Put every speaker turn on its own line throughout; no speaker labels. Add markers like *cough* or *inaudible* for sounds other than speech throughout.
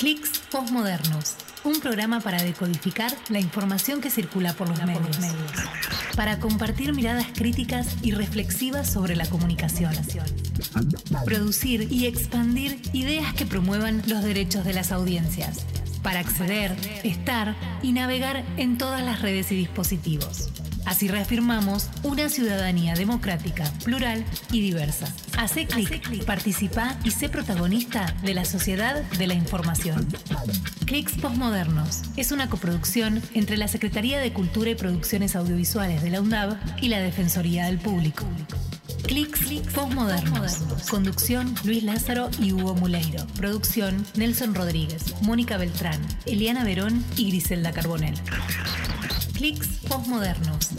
Clics Postmodernos, un programa para decodificar la información que circula por los, medios, para compartir miradas críticas y reflexivas sobre la comunicación, producir y expandir ideas que promuevan los derechos de las audiencias, para acceder, estar y navegar en todas las redes y dispositivos. Así reafirmamos una ciudadanía democrática, plural y diversa. Hace clic, participa y sé protagonista de la sociedad de la información. Clics Postmodernos es una coproducción entre la Secretaría de Cultura y Producciones Audiovisuales de la UNDAV y la Defensoría del Público. Clics Postmodernos. Conducción Luis Lázaro y Hugo Muleiro. Producción Nelson Rodríguez, Mónica Beltrán, Eliana Verón y Griselda Carbonel. Clics Postmodernos.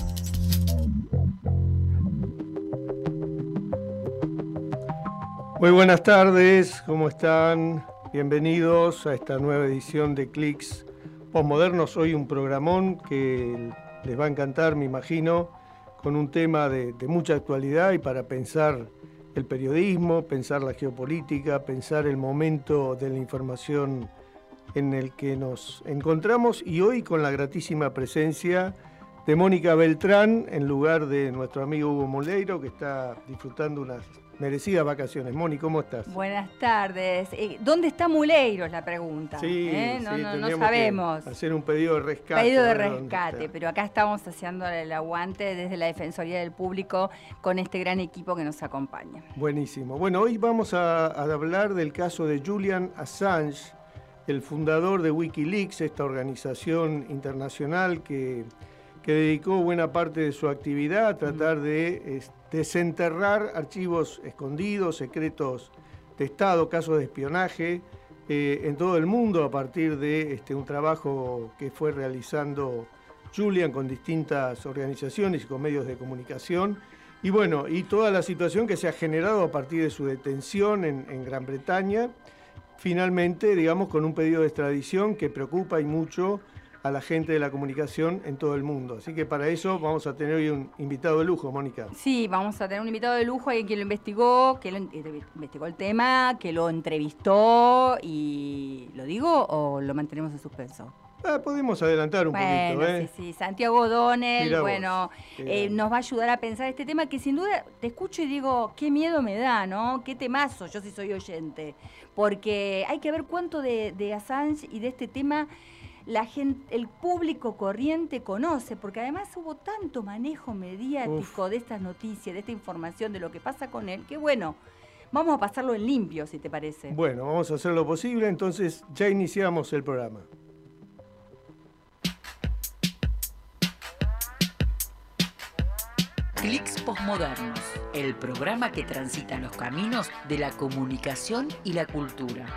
Muy buenas tardes, ¿cómo están? Bienvenidos a esta nueva edición de Clics Postmodernos. Hoy un programón que les va a encantar, me imagino, con un tema de, de mucha actualidad y para pensar el periodismo, pensar la geopolítica, pensar el momento de la información en el que nos encontramos y hoy con la gratísima presencia de Mónica Beltrán en lugar de nuestro amigo Hugo Moleiro que está disfrutando unas merecidas vacaciones. Moni, ¿cómo estás?
Buenas tardes. Eh, ¿Dónde está Muleiro? Es la pregunta.
Sí,
¿eh? no,
sí,
no, no
tendríamos
sabemos.
Hacer un pedido de rescate.
Pedido de rescate, pero acá estamos haciendo el aguante desde la Defensoría del Público con este gran equipo que nos acompaña.
Buenísimo. Bueno, hoy vamos a, a hablar del caso de Julian Assange, el fundador de Wikileaks, esta organización internacional que, que dedicó buena parte de su actividad a tratar de es, desenterrar archivos escondidos, secretos de Estado, casos de espionaje eh, en todo el mundo a partir de este, un trabajo que fue realizando Julian con distintas organizaciones y con medios de comunicación. Y bueno, y toda la situación que se ha generado a partir de su detención en, en Gran Bretaña, finalmente, digamos, con un pedido de extradición que preocupa y mucho a la gente de la comunicación en todo el mundo. Así que para eso vamos a tener hoy un invitado de lujo, Mónica.
Sí, vamos a tener un invitado de lujo, alguien que lo investigó, que lo in- investigó el tema, que lo entrevistó y ¿lo digo o lo mantenemos en suspenso?
Ah, podemos adelantar un
Bueno,
poquito, ¿eh?
sí, sí. Santiago
vos,
bueno, eh, nos va a ayudar a pensar este tema que sin duda te escucho y digo, qué miedo me da, ¿no? Qué temazo, yo sí soy oyente. Porque hay que ver cuánto de, de Assange y de este tema la gente, el público corriente conoce, porque además hubo tanto manejo mediático de estas noticias, de esta información, de lo que pasa con él, que bueno, vamos a pasarlo en limpio, si te parece.
Bueno, vamos a hacer lo posible, entonces ya iniciamos el programa.
Clics Postmodernos, el programa que transita los caminos de la comunicación y la cultura.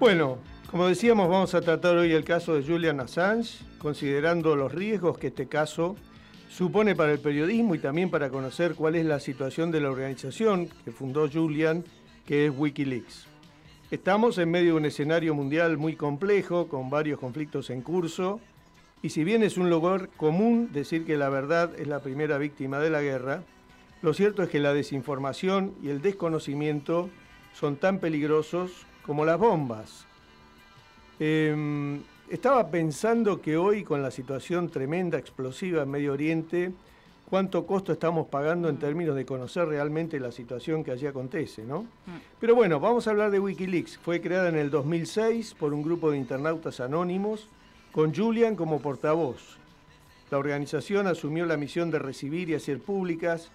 Bueno, como decíamos, vamos a tratar hoy el caso de Julian Assange, considerando los riesgos que este caso supone para el periodismo y también para conocer cuál es la situación de la organización que fundó Julian, que es Wikileaks. Estamos en medio de un escenario mundial muy complejo, con varios conflictos en curso, y si bien es un lugar común decir que la verdad es la primera víctima de la guerra, lo cierto es que la desinformación y el desconocimiento son tan peligrosos como las bombas. Eh, estaba pensando que hoy, con la situación tremenda, explosiva en Medio Oriente, cuánto costo estamos pagando en términos de conocer realmente la situación que allí acontece, ¿no? Pero bueno, vamos a hablar de Wikileaks. Fue creada en el 2006 por un grupo de internautas anónimos, con Julian como portavoz. La organización asumió la misión de recibir y hacer públicas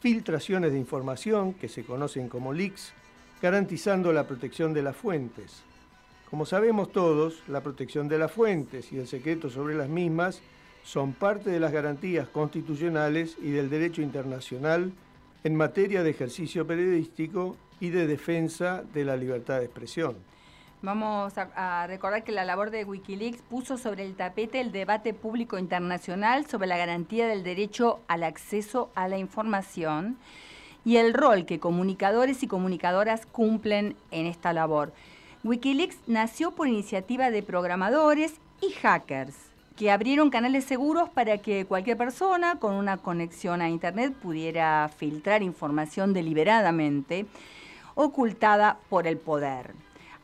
filtraciones de información, que se conocen como leaks, garantizando la protección de las fuentes. Como sabemos todos, la protección de las fuentes y el secreto sobre las mismas son parte de las garantías constitucionales y del derecho internacional en materia de ejercicio periodístico y de defensa de la libertad de expresión.
Vamos a, recordar que la labor de Wikileaks puso sobre el tapete el debate público internacional sobre la garantía del derecho al acceso a la información y el rol que comunicadores y comunicadoras cumplen en esta labor. Wikileaks nació por iniciativa de programadores y hackers que abrieron canales seguros para que cualquier persona con una conexión a Internet pudiera filtrar información deliberadamente ocultada por el poder.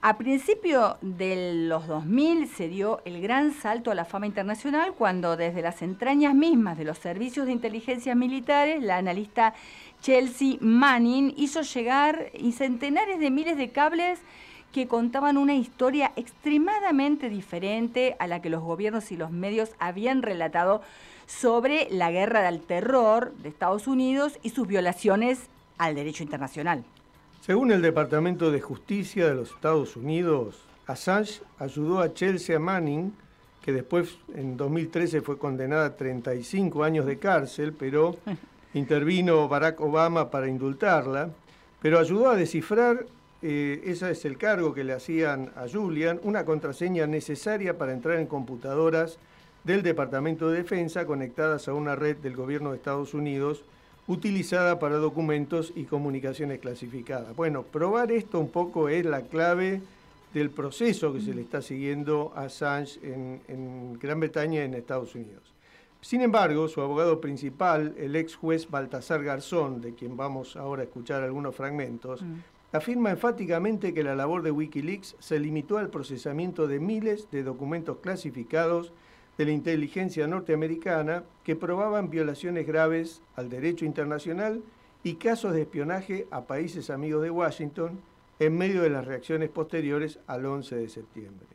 A principio de los 2000 se dio el gran salto a la fama internacional cuando desde las entrañas mismas de los servicios de inteligencia militares, la analista Chelsea Manning hizo llegar centenares de miles de cables que contaban una historia extremadamente diferente a la que los gobiernos y los medios habían relatado sobre la guerra del terror de Estados Unidos y sus violaciones al derecho internacional.
Según el Departamento de Justicia de los Estados Unidos, Assange ayudó a Chelsea Manning, que después en 2013 fue condenada a 35 años de cárcel, pero *laughs* intervino Barack Obama para indultarla, pero ayudó a descifrar, eh, ese es el cargo que le hacían a Julian, una contraseña necesaria para entrar en computadoras del Departamento de Defensa conectadas a una red del gobierno de Estados Unidos utilizada para documentos y comunicaciones clasificadas. Bueno, probar esto un poco es la clave del proceso que se le está siguiendo a Assange en, Gran Bretaña y en Estados Unidos. Sin embargo, su abogado principal, el ex juez Baltasar Garzón, de quien vamos ahora a escuchar algunos fragmentos, mm. Afirma enfáticamente que la labor de Wikileaks se limitó al procesamiento de miles de documentos clasificados de la inteligencia norteamericana que probaban violaciones graves al derecho internacional y casos de espionaje a países amigos de Washington en medio de las reacciones posteriores al 11 de septiembre.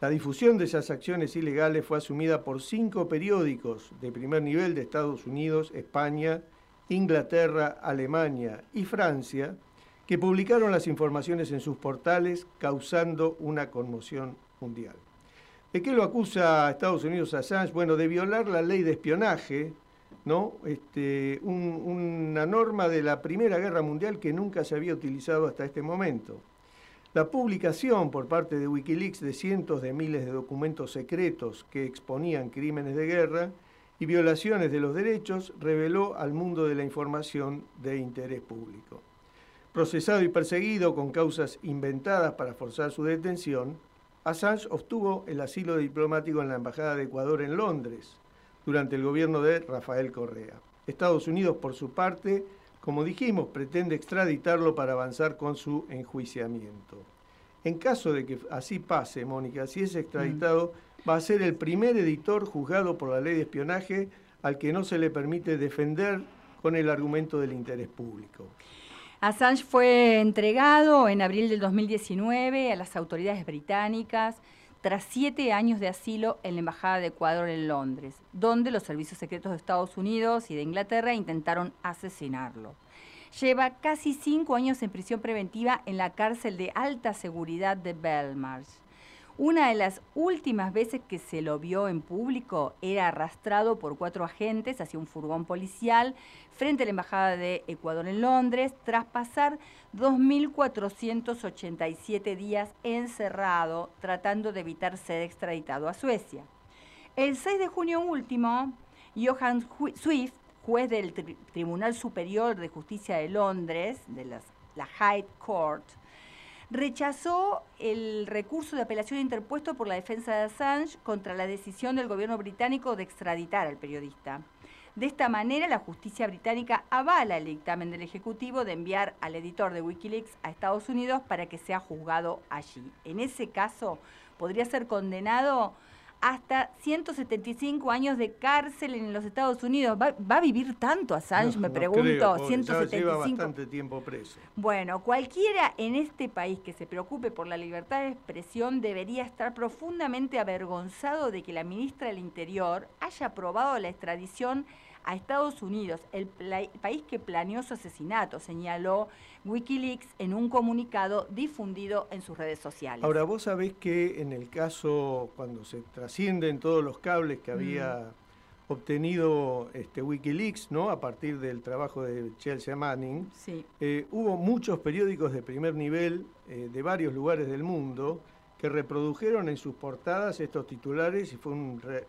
La difusión de esas acciones ilegales fue asumida por cinco periódicos de primer nivel de Estados Unidos, España, Inglaterra, Alemania y Francia, que publicaron las informaciones en sus portales causando una conmoción mundial. ¿De qué lo acusa Estados Unidos a Assange? Bueno, de violar la ley de espionaje, ¿no? Este, una norma de la Primera Guerra Mundial que nunca se había utilizado hasta este momento. La publicación por parte de Wikileaks de cientos de miles de documentos secretos que exponían crímenes de guerra y violaciones de los derechos reveló al mundo de la información de interés público. Procesado y perseguido con causas inventadas para forzar su detención, Assange obtuvo el asilo diplomático en la Embajada de Ecuador en Londres durante el gobierno de Rafael Correa. Estados Unidos, por su parte, como dijimos, pretende extraditarlo para avanzar con su enjuiciamiento. En caso de que así pase, Mónica, si es extraditado, va a ser el primer editor juzgado por la ley de espionaje al que no se le permite defender con el argumento del interés público.
Assange fue entregado en abril del 2019 a las autoridades británicas tras siete años de asilo en la Embajada de Ecuador en Londres, donde los servicios secretos de Estados Unidos y de Inglaterra intentaron asesinarlo. Lleva casi cinco años en prisión preventiva en la cárcel de alta seguridad de Belmarsh. Una de las últimas veces que se lo vio en público era arrastrado por cuatro agentes hacia un furgón policial frente a la Embajada de Ecuador en Londres, tras pasar 2.487 días encerrado tratando de evitar ser extraditado a Suecia. El 6 de junio último, Johan Swift, juez del Tribunal Superior de Justicia de Londres, de la High Court, rechazó el recurso de apelación interpuesto por la defensa de Assange contra la decisión del gobierno británico de extraditar al periodista. De esta manera, la justicia británica avala el dictamen del Ejecutivo de enviar al editor de Wikileaks a Estados Unidos para que sea juzgado allí. En ese caso, podría ser condenado hasta 175 años de cárcel en los Estados Unidos. ¿Va, a vivir tanto Assange? me pregunto. 175.
Lleva bastante tiempo preso.
Bueno, cualquiera en este país que se preocupe por la libertad de expresión debería estar profundamente avergonzado de que la ministra del Interior haya aprobado la extradición a Estados Unidos, el país que planeó su asesinato, señaló Wikileaks en un comunicado difundido en sus redes sociales.
Ahora, vos sabés que en el caso, cuando se trascienden todos los cables que había mm. obtenido este, Wikileaks, ¿no? A partir del trabajo de Chelsea Manning, eh, hubo muchos periódicos de primer nivel eh, de varios lugares del mundo que reprodujeron en sus portadas estos titulares y fue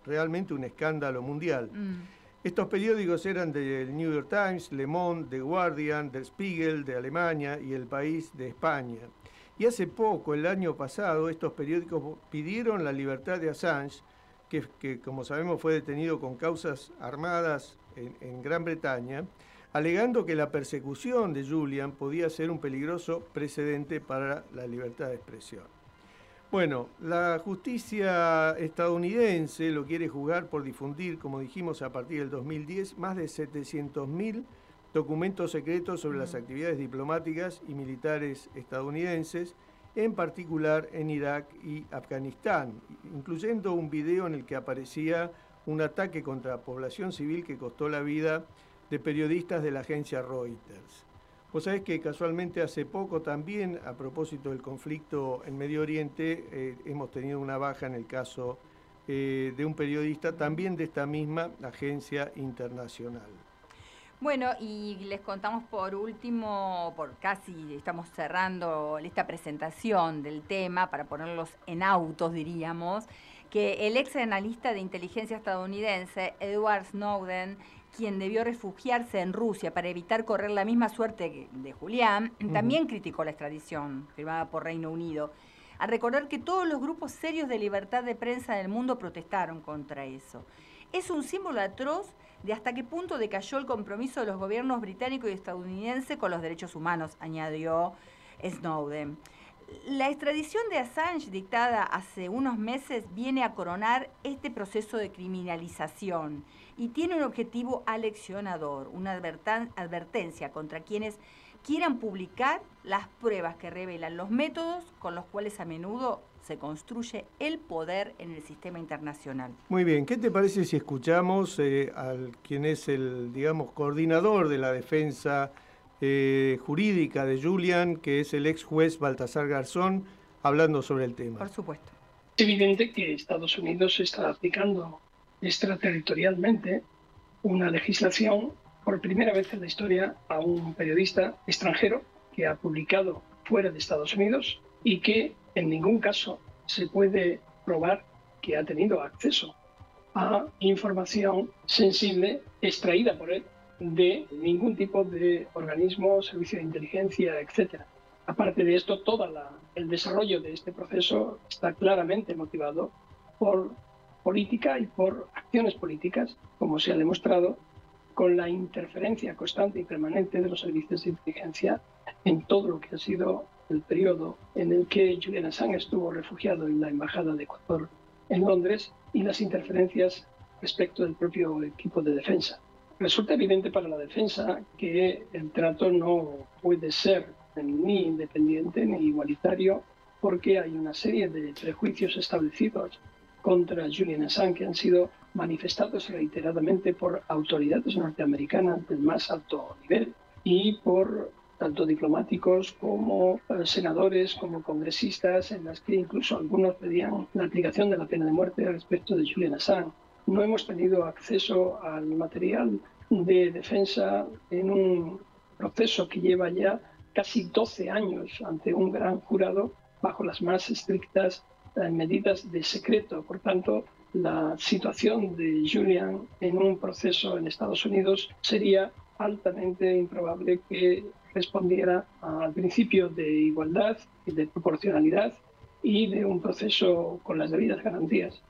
realmente un escándalo mundial. Mm. Estos periódicos eran del New York Times, Le Monde, The Guardian, Der Spiegel de Alemania y El País de España. Y hace poco, el año pasado, estos periódicos pidieron la libertad de Assange que, como sabemos fue detenido con causas armadas en, Gran Bretaña, alegando que la persecución de Julian podía ser un peligroso precedente para la libertad de expresión. Bueno, la justicia estadounidense lo quiere juzgar por difundir, como dijimos a partir del 2010, más de 700.000 documentos secretos sobre las mm. actividades diplomáticas y militares estadounidenses, en particular en Irak y Afganistán, incluyendo un video en el que aparecía un ataque contra la población civil que costó la vida de periodistas de la agencia Reuters. Vos sabés que casualmente hace poco también, a propósito del conflicto en Medio Oriente, eh, hemos tenido una baja en el caso eh, de un periodista también de esta misma agencia internacional.
Bueno, y les contamos por último, por casi estamos cerrando esta presentación del tema para ponerlos en autos, diríamos, que el ex analista de inteligencia estadounidense, Edward Snowden, quien debió refugiarse en Rusia para evitar correr la misma suerte de Julián, también criticó la extradición firmada por Reino Unido. A recordar que todos los grupos serios de libertad de prensa del mundo protestaron contra eso. Es un símbolo atroz de hasta qué punto decayó el compromiso de los gobiernos británico y estadounidense con los derechos humanos, añadió Snowden. La extradición de Assange dictada hace unos meses viene a coronar este proceso de criminalización y tiene un objetivo aleccionador, una advertencia contra quienes quieran publicar las pruebas que revelan los métodos con los cuales a menudo se construye el poder en el sistema internacional.
Muy bien, ¿qué te parece si escuchamos eh, al quien es el, digamos, coordinador de la defensa eh, jurídica de Julian, que es el ex juez Baltasar Garzón, hablando sobre el tema?
Por supuesto.
Es evidente que Estados Unidos está aplicando extraterritorialmente una legislación por primera vez en la historia a un periodista extranjero que ha publicado fuera de Estados Unidos y que en ningún caso se puede probar que ha tenido acceso a información sensible extraída por él de ningún tipo de organismo, servicio de inteligencia, etc. Aparte de esto, todo el desarrollo de este proceso está claramente motivado por política y por acciones políticas, como se ha demostrado con la interferencia constante y permanente de los servicios de inteligencia en todo lo que ha sido el periodo en el que Julian Assange estuvo refugiado en la Embajada de Ecuador en Londres y las interferencias respecto del propio equipo de defensa. Resulta evidente para la defensa que el trato no puede ser ni independiente ni igualitario porque hay una serie de prejuicios establecidos contra Julian Assange que han sido manifestados reiteradamente por autoridades norteamericanas del más alto nivel y por tanto diplomáticos como eh, senadores, como congresistas, en las que incluso algunos pedían la aplicación de la pena de muerte respecto de Julian Assange. No hemos tenido acceso al material de defensa en un proceso que lleva ya casi 12 años ante un gran jurado bajo las más estrictas eh, medidas de secreto. Por tanto, la situación de Julian en un proceso en Estados Unidos sería altamente improbable que respondiera al principio de igualdad y de proporcionalidad y de un proceso con las debidas garantías.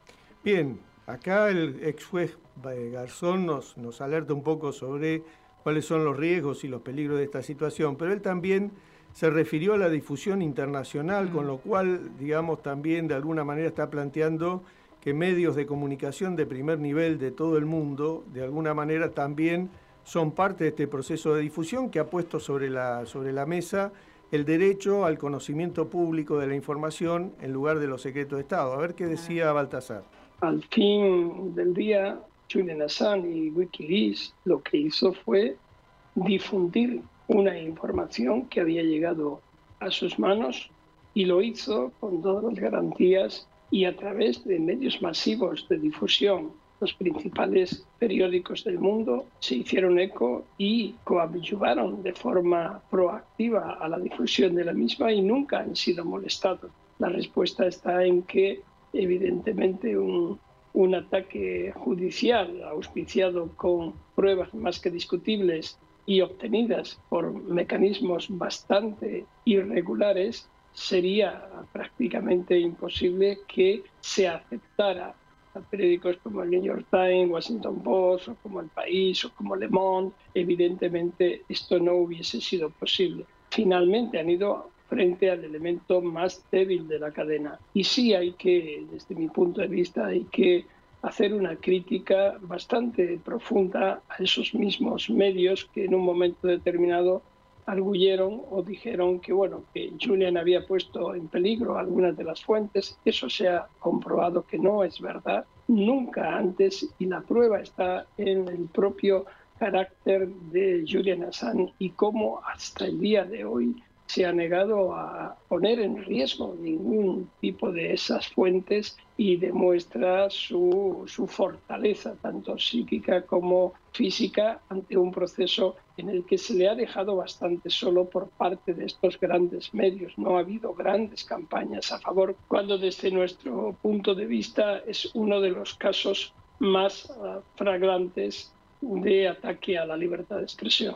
Bien, acá el ex juez Garzón nos, nos alerta un poco sobre cuáles son los riesgos y los peligros de esta situación, pero él también se refirió a la difusión internacional, con lo cual, digamos, también de alguna manera está planteando que medios de comunicación de primer nivel de todo el mundo, de alguna manera también son parte de este proceso de difusión que ha puesto sobre la, sobre la mesa el derecho al conocimiento público de la información en lugar de los secretos de Estado. A ver qué decía Baltasar.
Al fin del día, Julian Assange y Wikileaks lo que hizo fue difundir una información que había llegado a sus manos y lo hizo con todas las garantías y a través de medios masivos de difusión los principales periódicos del mundo se hicieron eco y coadyuvaron de forma proactiva a la difusión de la misma y nunca han sido molestados. La respuesta está en que, evidentemente, un, un ataque judicial auspiciado con pruebas más que discutibles y obtenidas por mecanismos bastante irregulares, sería prácticamente imposible que se aceptara a periódicos como el New York Times, Washington Post, o como El País, o como Le Monde, evidentemente esto no hubiese sido posible. Finalmente han ido frente al elemento más débil de la cadena. Y sí hay que, desde mi punto de vista, hay que hacer una crítica bastante profunda a esos mismos medios que en un momento determinado arguyeron o dijeron que bueno que Julian había puesto en peligro algunas de las fuentes eso se ha comprobado que no es verdad nunca antes y la prueba está en el propio carácter de Julian Assange y cómo hasta el día de hoy se ha negado a poner en riesgo ningún tipo de esas fuentes y demuestra su, su, fortaleza, tanto psíquica como física, ante un proceso en el que se le ha dejado bastante solo por parte de estos grandes medios. No ha habido grandes campañas a favor, cuando desde nuestro punto de vista es uno de los casos más uh, flagrantes de ataque a la libertad de expresión.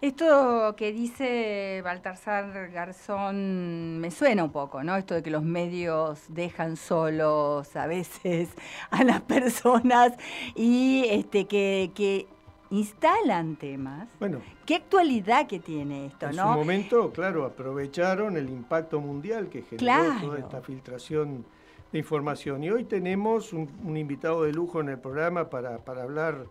Esto que dice Baltasar Garzón me suena un poco, ¿no? Esto de que los medios dejan solos a veces *laughs* a las personas y este que, instalan temas. Bueno. ¿Qué actualidad que tiene esto,
en
no?
En su momento, claro, aprovecharon el impacto mundial que generó toda esta filtración de información. Y hoy tenemos un, un, invitado de lujo en el programa para, para hablar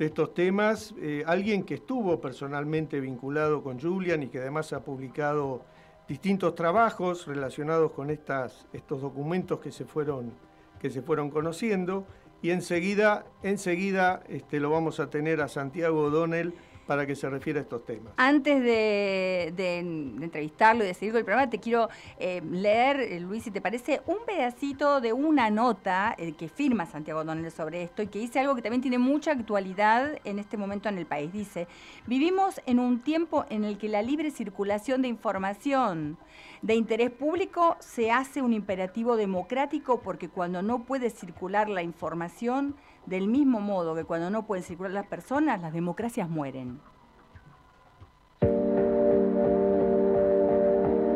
de estos temas, eh, alguien que estuvo personalmente vinculado con Julian y que además ha publicado distintos trabajos relacionados con estas, estos documentos que se fueron, que se fueron conociendo. Y enseguida, enseguida este, lo vamos a tener a Santiago O'Donnell para que se refiera a estos temas.
Antes de, entrevistarlo y de seguir con el programa, te quiero eh, leer, eh, Luis, si te parece, un pedacito de una nota eh, que firma Santiago Donel sobre esto y que dice algo que también tiene mucha actualidad en este momento en el país. Dice, vivimos en un tiempo en el que la libre circulación de información de interés público se hace un imperativo democrático porque cuando no puede circular la información, del mismo modo que cuando no pueden circular las personas, las democracias mueren.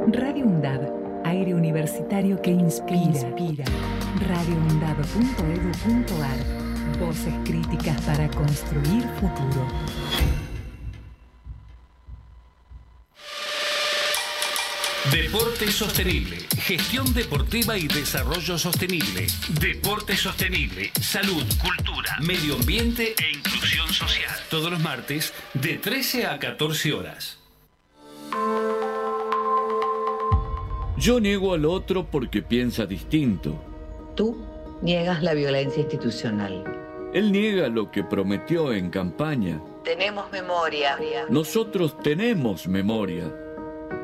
Radio UNDAD, aire universitario que inspira. inspira. radioundad.edu.ar, voces críticas para construir futuro.
Deporte sostenible, gestión deportiva y desarrollo sostenible. Deporte sostenible, salud, cultura, medio ambiente e inclusión social. Todos los martes de 13 a 14 horas.
Yo niego al otro porque piensa distinto.
Tú niegas la violencia institucional.
Él niega lo que prometió en campaña.
Tenemos memoria.
Nosotros tenemos memoria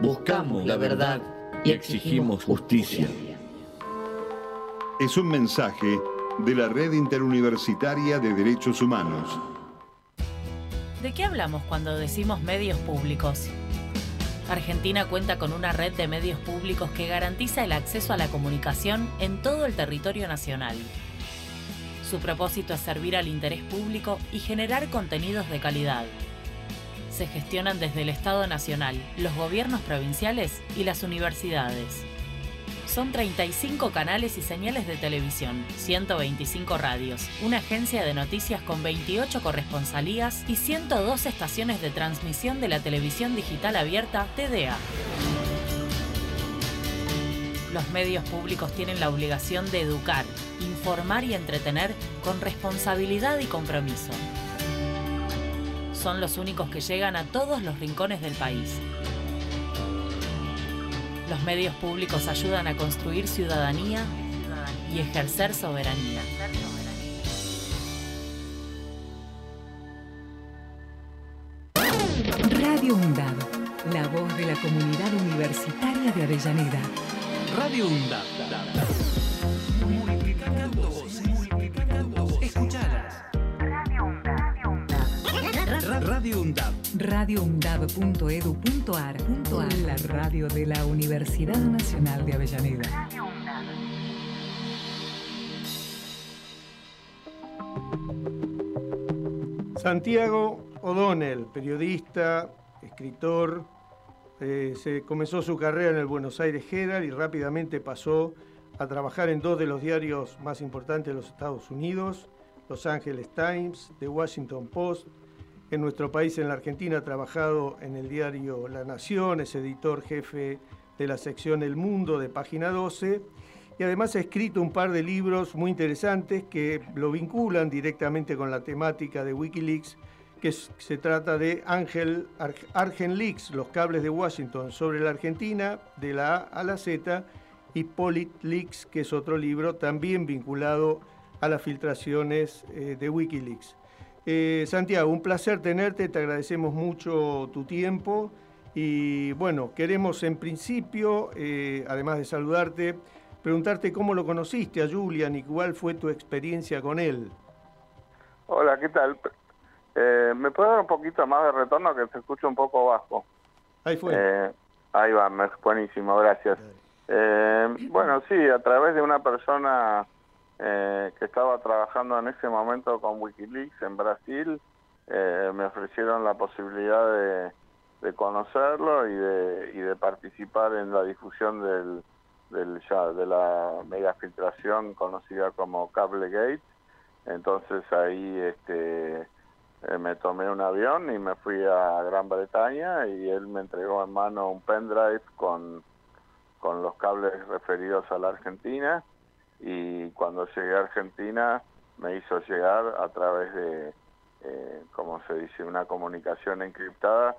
buscamos la verdad y exigimos justicia.
Es un mensaje de la Red Interuniversitaria de Derechos Humanos.
¿De qué hablamos cuando decimos medios públicos? Argentina cuenta con una red de medios públicos que garantiza el acceso a la comunicación en todo el territorio nacional. Su propósito es servir al interés público y generar contenidos de calidad se gestionan desde el Estado Nacional, los gobiernos provinciales y las universidades. Son 35 canales y señales de televisión, 125 radios, una agencia de noticias con 28 corresponsalías y 102 estaciones de transmisión de la televisión digital abierta TDA. Los medios públicos tienen la obligación de educar, informar y entretener con responsabilidad y compromiso son los únicos que llegan a todos los rincones del país. Los medios públicos ayudan a construir ciudadanía y ejercer soberanía.
Radio UNDAD, la voz de la comunidad universitaria de Avellaneda.
Radio UNDAD.
radioundab.edu.ar. La radio de la Universidad Nacional de Avellaneda.
Santiago O'Donnell, periodista, escritor, eh, se comenzó su carrera en el Buenos Aires Herald y rápidamente pasó a trabajar en dos de los diarios más importantes de los Estados Unidos, Los Angeles Times, The Washington Post. En nuestro país, en la Argentina, ha trabajado en el diario La Nación, es editor jefe de la sección El Mundo de Página 12 y además ha escrito un par de libros muy interesantes que lo vinculan directamente con la temática de Wikileaks, que se trata de Ángel Leaks, los cables de Washington sobre la Argentina, de la A a la Z, y Politleaks, que es otro libro también vinculado a las filtraciones eh, de Wikileaks. Eh, Santiago, un placer tenerte, te agradecemos mucho tu tiempo y bueno, queremos en principio, eh, además de saludarte, preguntarte cómo lo conociste a Julian y cuál fue tu experiencia con él.
Hola, ¿qué tal? Eh, ¿Me puede dar un poquito más de retorno que se escucha un poco bajo?
Ahí fue.
Eh, ahí va, buenísimo, gracias. Eh, bueno, sí, a través de una persona que estaba trabajando en ese momento con Wikileaks en Brasil, me ofrecieron la posibilidad de, de conocerlo y de, y de participar en la difusión del, del de la mega filtración conocida como Cablegate. Entonces ahí este, eh, me tomé un avión y me fui a Gran Bretaña y él me entregó en mano un pendrive con, con los cables referidos a la Argentina y cuando llegué a Argentina me hizo llegar a través de, eh, como se dice, una comunicación encriptada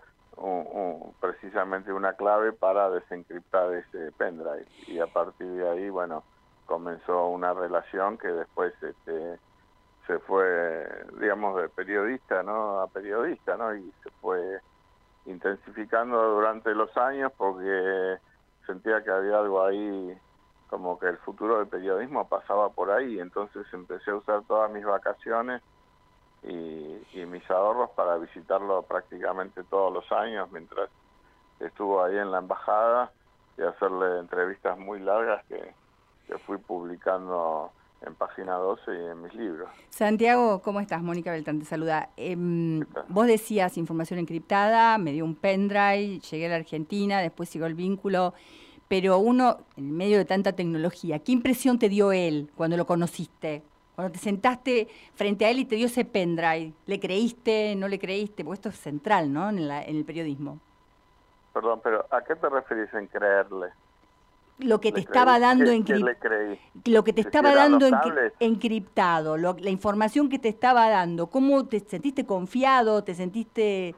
precisamente una clave para desencriptar ese pendrive. Y a partir de ahí bueno comenzó una relación que después este, se fue digamos de periodista no a periodista no y se fue intensificando durante los años porque sentía que había algo ahí como que el futuro del periodismo pasaba por ahí entonces empecé a usar todas mis vacaciones y, mis ahorros para visitarlo prácticamente todos los años mientras estuvo ahí en la embajada y hacerle entrevistas muy largas que, fui publicando en página 12 y en mis libros.
Santiago, ¿cómo estás? Mónica Beltrán te saluda. Em, vos decías información encriptada, me dio un pendrive, llegué a la Argentina, después siguió el vínculo, pero uno, en medio de tanta tecnología, ¿qué impresión te dio él cuando lo conociste? Cuando te sentaste frente a él y te dio ese pendrive, ¿le creíste, no le creíste? Porque esto es central, ¿no? En, el periodismo.
Perdón, pero ¿a qué te referís en creerle?
Lo que te estaba dando encriptado. Lo que te estaba dando encriptado, la información que te estaba dando. ¿Cómo te sentiste confiado? ¿Te sentiste.?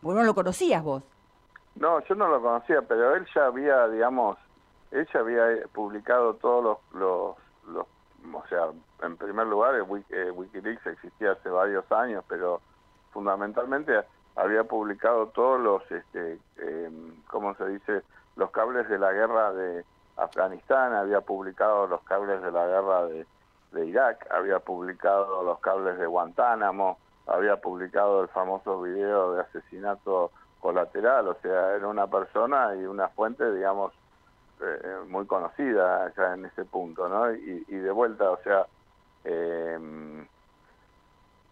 Bueno, no lo conocías vos.
No, yo no lo conocía, pero él ya había, digamos, él ya había publicado todos los, los o sea, en primer lugar, eh, Wikileaks existía hace varios años, pero fundamentalmente había publicado todos los, este, em, ¿cómo se dice?, los cables de la guerra de Afganistán, había publicado los cables de la guerra de, de Irak, había publicado los cables de Guantánamo, había publicado el famoso video de asesinato colateral, o sea, era una persona y una fuente, digamos, eh, muy conocida ya en ese punto, ¿no? Y, de vuelta, o sea, em,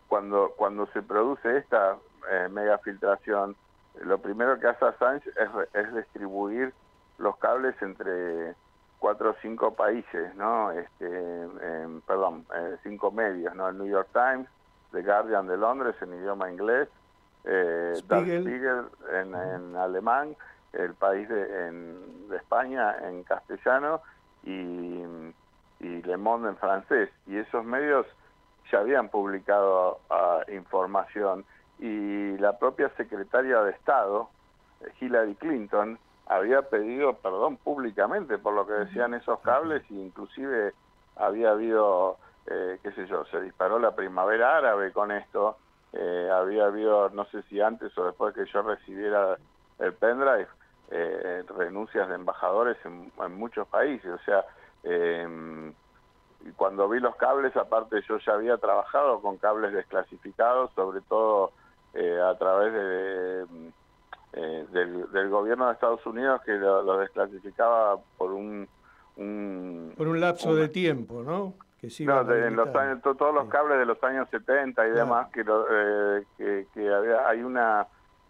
cuando, cuando se produce esta eh, mega filtración, lo primero que hace Assange es, distribuir los cables entre cuatro o cinco países, ¿no? Este, em, perdón, eh, cinco medios, ¿no? El New York Times, The Guardian de Londres en idioma inglés, eh, Spiegel. En, en alemán, el país de, en, de España en castellano y, y, Le Monde en francés. Y esos medios ya habían publicado ah, información. Y la propia secretaria de Estado, Hillary Clinton, había pedido perdón públicamente por lo que decían esos cables. E inclusive había habido, eh, qué sé yo, se disparó la primavera árabe con esto, eh, había habido, no sé si antes o después que yo recibiera el pendrive, eh, renuncias de embajadores en, muchos países. O sea, eh, cuando vi los cables, aparte yo ya había trabajado con cables desclasificados, sobre todo eh, a través de, eh, del, gobierno de Estados Unidos que lo, desclasificaba por un,
Por un lapso de tiempo, ¿no?
Que en los años, todos los cables de los años 70 y demás, que, que, que había, hay una...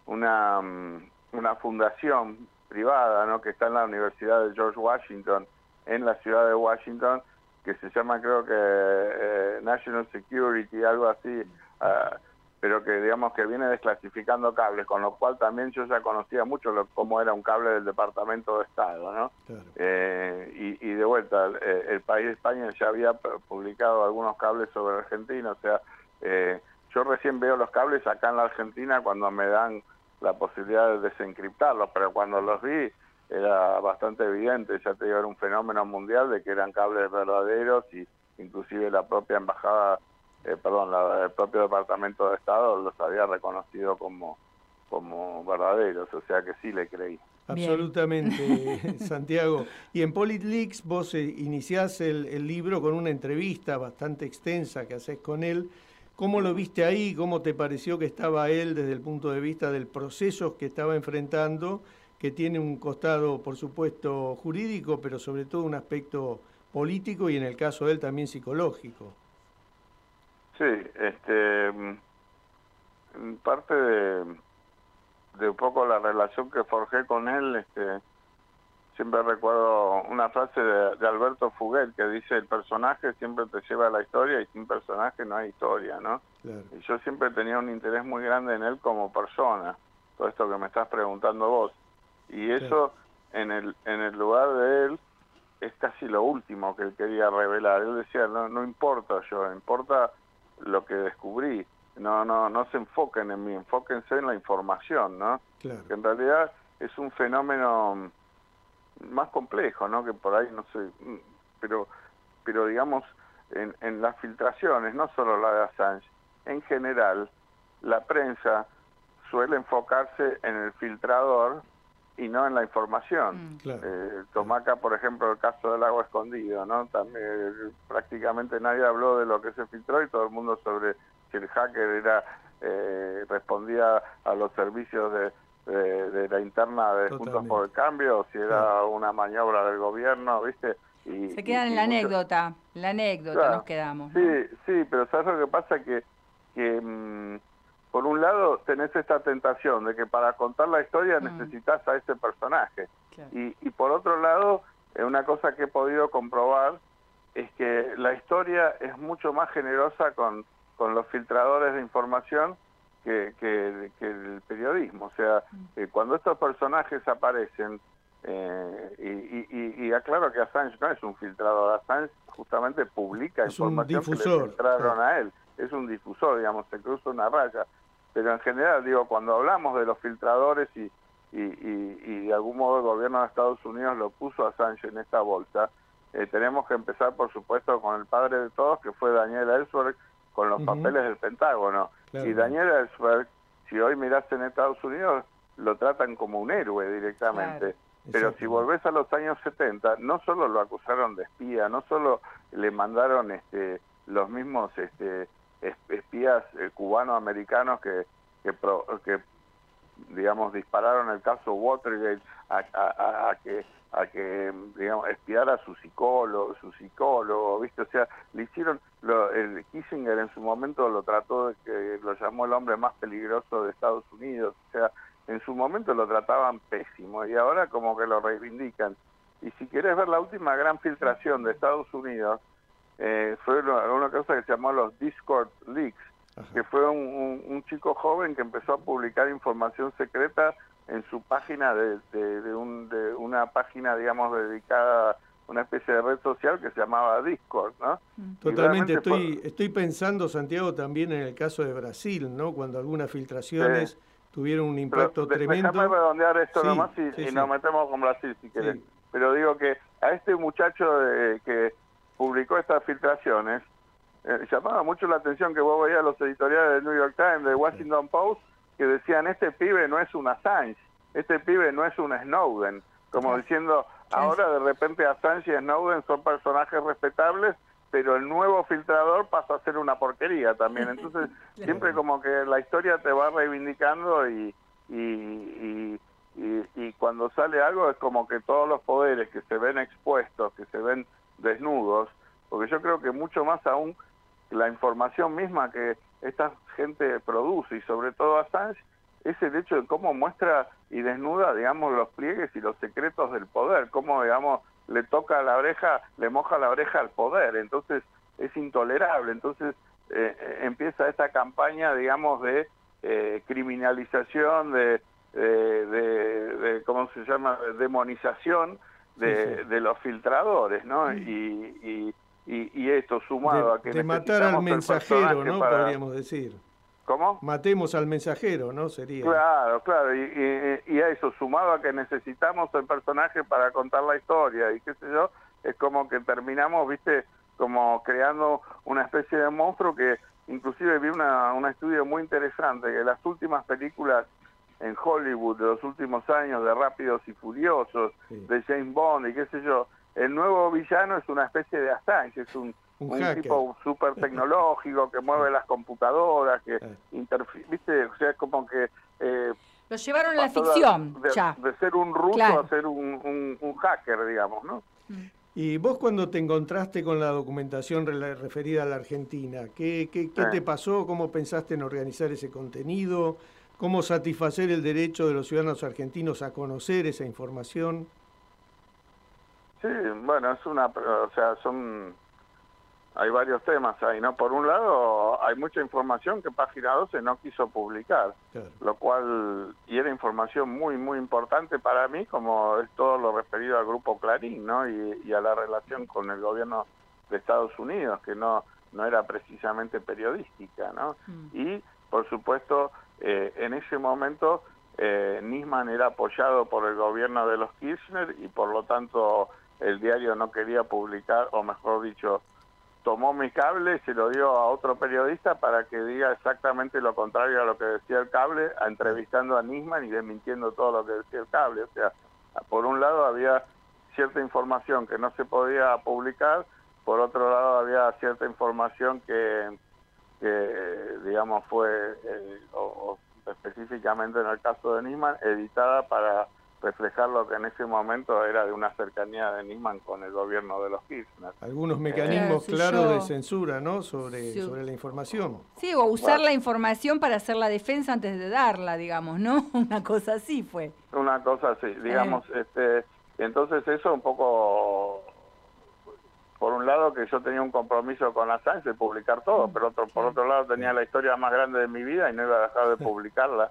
una mm, una fundación privada ¿no? que está en la Universidad de George Washington en la ciudad de Washington, que se llama creo que eh, National Security, algo así, ah, pero que digamos que viene desclasificando cables, con lo cual también yo ya conocía mucho lo, cómo era un cable del Departamento de Estado, ¿no? Eh, y, de vuelta, eh, el país de España ya había publicado algunos cables sobre Argentina, o sea, eh, yo recién veo los cables acá en la Argentina cuando me dan la posibilidad de desencriptarlos, pero cuando los vi era bastante evidente, ya te digo, era un fenómeno mundial de que eran cables verdaderos y inclusive la propia embajada eh, perdón, el propio Departamento de Estado los había reconocido como, como verdaderos, o sea que sí le creí.
Absolutamente, *laughs* Santiago. Y en Politleaks vos eh, iniciás el, el, libro con una entrevista bastante extensa que haces con él. ¿Cómo lo viste ahí? ¿Cómo te pareció que estaba él desde el punto de vista del proceso que estaba enfrentando, que tiene un costado, por supuesto, jurídico, pero sobre todo un aspecto político y en el caso de él también psicológico?
Sí, este, mm, parte de, de un poco la relación que forjé con él, este, siempre recuerdo una frase de, Alberto Fuguet que dice el personaje siempre te lleva a la historia y sin personaje no hay historia, ¿no? Y yo siempre tenía un interés muy grande en él como persona, todo esto que me estás preguntando vos. Y eso en el en el lugar de él es casi lo último que él quería revelar. Él decía, no, no importa yo, importa lo que descubrí. No, no, no se enfoquen en mí, enfóquense en la información, ¿no? Que en realidad es un fenómeno más complejo, ¿no? Que por ahí no sé, pero, pero digamos en, en las filtraciones, no solo la de Assange, en general la prensa suele enfocarse en el filtrador y no en la información. Mm. Eh, Tomaca, por ejemplo, el caso del agua escondido, ¿no? También prácticamente nadie habló de lo que se filtró y todo el mundo sobre si el hacker era eh, respondía a los servicios de, de, la interna de Juntos por el Cambio, o si era una maniobra del gobierno, ¿viste?
Y, se quedan en la anécdota, la anécdota nos quedamos.
Sí, sí, pero ¿sabes lo que pasa? Que, que mm, por un lado tenés esta tentación de que para contar la historia mm. necesitas a ese personaje. Y, y por otro lado, eh, una cosa que he podido comprobar es que la historia es mucho más generosa con, con los filtradores de información que, que, el periodismo. O sea, mm. eh, cuando estos personajes aparecen, eh, y, y, aclaro que Assange no es un filtrador, Assange justamente publica información que le filtraron a él. Es un difusor, digamos, se cruza una raya pero en general, digo, cuando hablamos de los filtradores y, y, de algún modo el gobierno de Estados Unidos lo puso a Sánchez en esta bolsa, eh, tenemos que empezar, por supuesto, con el padre de todos, que fue Daniel Ellsberg, con los papeles del Pentágono. Y Daniel Ellsberg, si hoy mirás en Estados Unidos, lo tratan como un héroe directamente. Pero si volvés a los años 70, no solo lo acusaron de espía, no solo le mandaron este, los mismos este, espías eh, cubano-americanos que, que, digamos, dispararon el caso Watergate a, que a que digamos espiara a su psicólogo su psicólogo viste o sea le hicieron lo, el Kissinger en su momento lo trató de que lo llamó el hombre más peligroso de Estados Unidos. O sea en su momento lo trataban pésimo y ahora como que lo reivindican. Y si quieres ver la última gran filtración de Estados Unidos eh, fue una, cosa que se llamó los Discord Leaks, que fue un, chico joven que empezó a publicar información secreta en su página de, de, una página, digamos, dedicada a una especie de red social que se llamaba Discord, ¿no?
Mm. Totalmente, estoy, estoy pensando, Santiago, también en el caso de Brasil, ¿no? Cuando algunas filtraciones tuvieron un impacto tremendo.
Déjame redondear esto nomás y, nos metemos con Brasil, si querés. Pero digo que a este muchacho que publicó estas filtraciones, eh, llamaba mucho la atención que vos veías los editoriales del New York Times, de Washington Post, que decían, este pibe no es un Assange, este pibe no es un Snowden, como diciendo, ahora de repente Assange y Snowden son personajes respetables, pero el nuevo filtrador pasa a ser una porquería también. Entonces, *laughs* siempre como que la historia te va reivindicando y, y, y, y, cuando sale algo es como que todos los poderes que se ven expuestos, que se ven desnudos, porque yo creo que mucho más aún la información misma que esta gente produce y sobre todo Assange es el hecho de cómo muestra y desnuda, digamos, los pliegues y los secretos del poder, cómo, digamos, le toca la oreja, le moja la oreja al poder, entonces es intolerable, entonces eh, eh, empieza esta campaña, digamos, de eh, criminalización, de, de, ¿cómo se llama?, demonización de, de los filtradores, ¿no? Y, y, y, esto sumado a que...
De matar al mensajero, ¿no? Podríamos decir.
¿Cómo?
Matemos al mensajero, ¿no? Sería.
Claro, claro, y, y, a eso, sumado a que necesitamos el personaje para contar la historia y qué sé yo, es como que terminamos, viste, como creando una especie de monstruo que inclusive vi una, un estudio muy interesante, que las últimas películas en Hollywood de los últimos años de Rápidos y Furiosos, de James Bond y qué sé yo, el nuevo villano es una especie de Assange, es un, un, tipo súper tecnológico que mueve las computadoras, que interfiere, viste, o sea, es como que...
Eh, lo llevaron a la ficción,
de,
ya.
De ser un ruso a ser un, un, hacker, digamos, ¿no?
Mm. Y vos cuando te encontraste con la documentación referida a la Argentina, ¿qué, qué, qué te pasó? ¿Cómo pensaste en organizar ese contenido? ¿Cómo satisfacer el derecho de los ciudadanos argentinos a conocer esa información?
Sí, bueno, es una, o sea, son hay varios temas ahí, ¿no? Por un lado, hay mucha información que Página 12 no quiso publicar, lo cual, y era información muy, muy importante para mí, como es todo lo referido al Grupo Clarín, ¿no? Y, a la relación con el gobierno de Estados Unidos, que no, no era precisamente periodística, ¿no? Mm. Y, por supuesto, eh, en ese momento, eh, Nisman era apoyado por el gobierno de los Kirchner y, por lo tanto, el diario no quería publicar, o mejor dicho, tomó mi cable y se lo dio a otro periodista para que diga exactamente lo contrario a lo que decía el cable, entrevistando a Nisman y desmintiendo todo lo que decía el cable. O sea, por un lado había cierta información que no se podía publicar, por otro lado había cierta información que, digamos, fue, eh, específicamente en el caso de Nisman, editada para reflejar lo que en ese momento era de una cercanía de Nisman con el gobierno de los Kirchner.
Algunos mecanismos eh, claros de censura, ¿no? Sobre, sobre la información.
Sí, o usar la información para hacer la defensa antes de darla, digamos, ¿no? *laughs* Una cosa así fue.
Una cosa así, digamos, eh. este, entonces eso un poco por un lado que yo tenía un compromiso con Assange de publicar todo, mm, pero otro, por otro lado tenía la historia más grande de mi vida y no iba a dejar de *laughs* publicarla.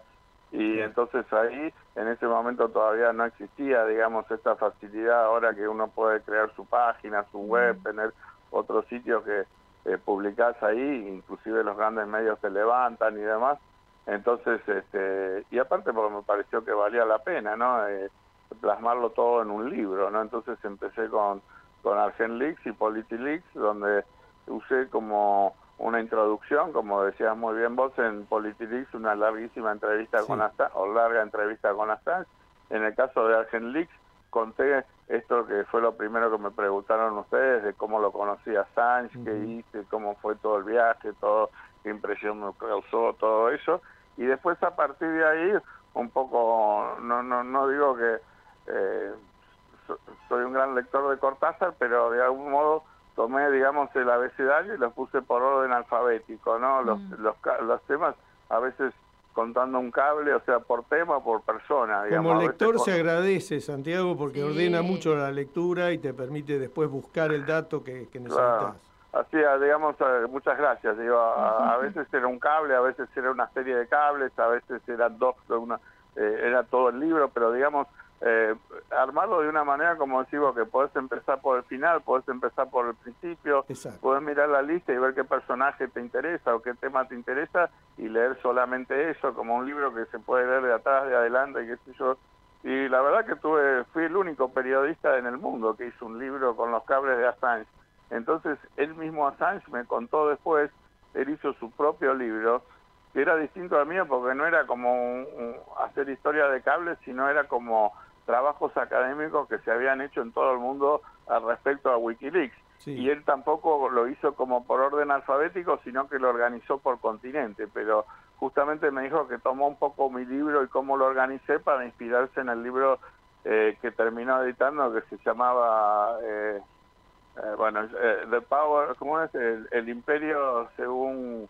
Y entonces ahí en ese momento todavía no existía digamos esta facilidad ahora que uno puede crear su página su web tener otros sitios que eh, publicás ahí inclusive los grandes medios se levantan y demás. Entonces este y aparte porque me pareció que valía la pena no eh, plasmarlo todo en un libro no entonces empecé con con Argenleaks y Politileaks donde usé como una introducción, como decías muy bien vos, en Politileaks, una larguísima entrevista con Assange, o larga entrevista con Assange. En el caso de Argenleaks, conté esto que fue lo primero que me preguntaron ustedes, de cómo lo conocía Assange, qué hice, cómo fue todo el viaje, todo, qué impresión me causó, todo eso. Y después a partir de ahí, un poco, no, no, no digo que eh, soy un gran lector de Cortázar, pero de algún modo tomé, digamos, el abecedario y lo puse por orden alfabético, ¿no? Los, mm. los, los, temas, a veces contando un cable, o sea, por tema o por persona.
Digamos. Como lector se agradece, Santiago, porque ordena mucho la lectura y te permite después buscar el dato que, necesitas.
Así, digamos, eh, muchas gracias. Digo, a, veces era un cable, a veces era una serie de cables, a veces eran dos, una, eh, era todo el libro, pero digamos, eh, armarlo de una manera como decimos que podés empezar por el final, podés empezar por el principio, podés mirar la lista y ver qué personaje te interesa o qué tema te interesa y leer solamente eso como un libro que se puede leer de atrás, de adelante y qué sé yo. Y la verdad que tuve, fui el único periodista en el mundo que hizo un libro con los cables de Assange. Entonces él mismo Assange me contó después, él hizo su propio libro que era distinto al mío porque no era como hacer historia de cables, sino era como trabajos académicos que se habían hecho en todo el mundo al respecto a Wikileaks. Y él tampoco lo hizo como por orden alfabético, sino que lo organizó por continente, pero justamente me dijo que tomó un poco mi libro y cómo lo organicé para inspirarse en el libro eh, que terminó editando, que se llamaba, eh, eh, bueno, The Power, ¿cómo es? El, Imperio según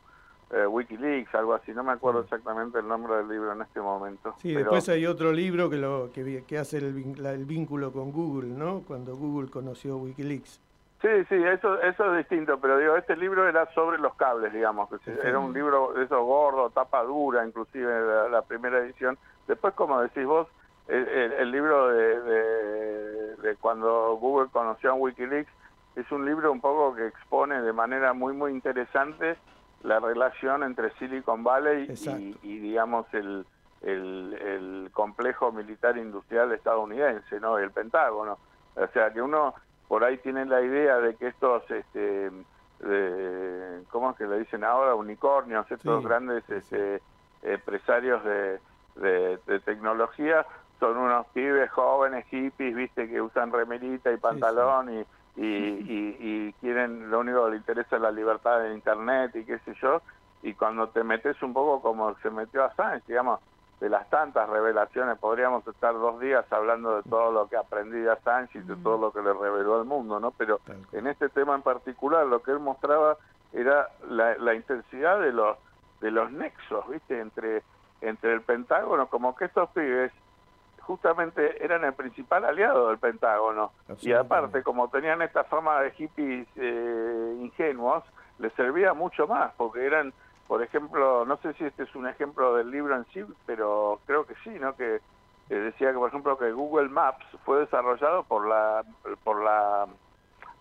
Wikileaks, algo así, no me acuerdo exactamente el nombre del libro en este momento.
Sí, después hay otro libro que, lo, que, que hace el, el, vínculo con Google, ¿no? Cuando Google conoció Wikileaks.
Sí, sí, eso, eso es distinto, pero digo, este libro era sobre los cables, digamos, que era un libro de esos gordos, tapa dura, inclusive la, primera edición. Después, como decís vos, el, libro de, de, cuando Google conoció a Wikileaks es un libro un poco que expone de manera muy, muy interesante la relación entre Silicon Valley y, digamos, el, el, complejo militar industrial estadounidense, ¿no? El Pentágono. O sea, que uno por ahí tiene la idea de que estos, este, ¿cómo es que le dicen ahora? Unicornios, estos grandes este, empresarios de, de, tecnología, son unos pibes jóvenes, hippies, viste, que usan remerita y pantalón y y, y, quieren, lo único que les interesa es la libertad de Internet y qué sé yo, y cuando te metes un poco como se metió a Sánchez, digamos, de las tantas revelaciones, podríamos estar dos días hablando de todo lo que aprendí de Sánchez y de todo lo que le reveló al mundo, ¿no? Pero en este tema en particular lo que él mostraba era la, la intensidad de los de los nexos, ¿viste? Entre entre el Pentágono, como que estos pibes justamente eran el principal aliado del Pentágono. Y aparte, como tenían esta fama de hippies eh, ingenuos, les servía mucho más, porque eran, por ejemplo, no sé si este es un ejemplo del libro en sí, pero creo que sí, ¿no? Que decía que, por ejemplo, que Google Maps fue desarrollado por la por la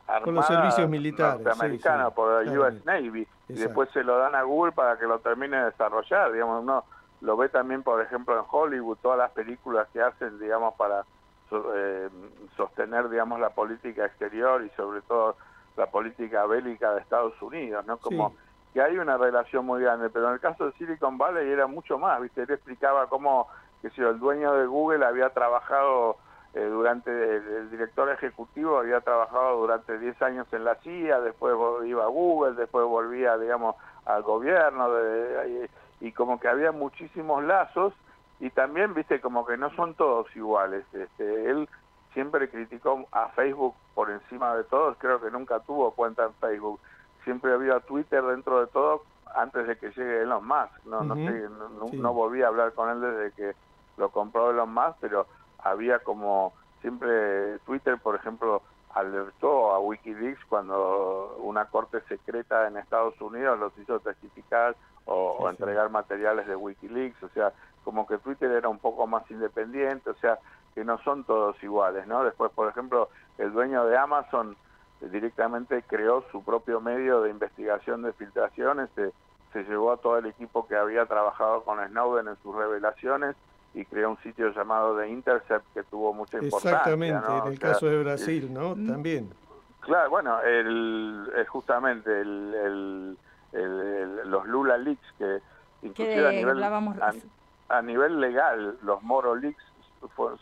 Armada los servicios militares
norteamericana, por la US Navy, y después se lo dan a Google para que lo termine de desarrollar, digamos, no lo ve también, por ejemplo, en Hollywood, todas las películas que hacen, digamos, para eh, sostener, digamos, la política exterior y sobre todo la política bélica de Estados Unidos, ¿no? Como que hay una relación muy grande, pero en el caso de Silicon Valley era mucho más, ¿viste? Él explicaba cómo, que si el dueño de Google había trabajado eh, durante, el, director ejecutivo había trabajado durante 10 años en la CIA, después iba a Google, después volvía, digamos, al gobierno, de, y como que había muchísimos lazos y también, viste, como que no son todos iguales. Este, él siempre criticó a Facebook por encima de todos, creo que nunca tuvo cuenta en Facebook. Siempre había Twitter dentro de todo antes de que llegue Elon Musk. No, no sé, no, volví a hablar con él desde que lo compró Elon Musk, pero había como siempre Twitter, por ejemplo, alertó a Wikileaks cuando una corte secreta en Estados Unidos los hizo testificar o, entregar materiales de Wikileaks, o sea, como que Twitter era un poco más independiente, o sea, que no son todos iguales, ¿no? Después, por ejemplo, el dueño de Amazon directamente creó su propio medio de investigación de filtraciones, se, se llevó a todo el equipo que había trabajado con Snowden en sus revelaciones y creó un sitio llamado The Intercept que tuvo mucha importancia.
Exactamente, en el caso de Brasil, ¿no? También.
Claro, bueno, el, justamente el, los Lula Leaks, que inclusive a nivel, a, nivel legal, los Moro Leaks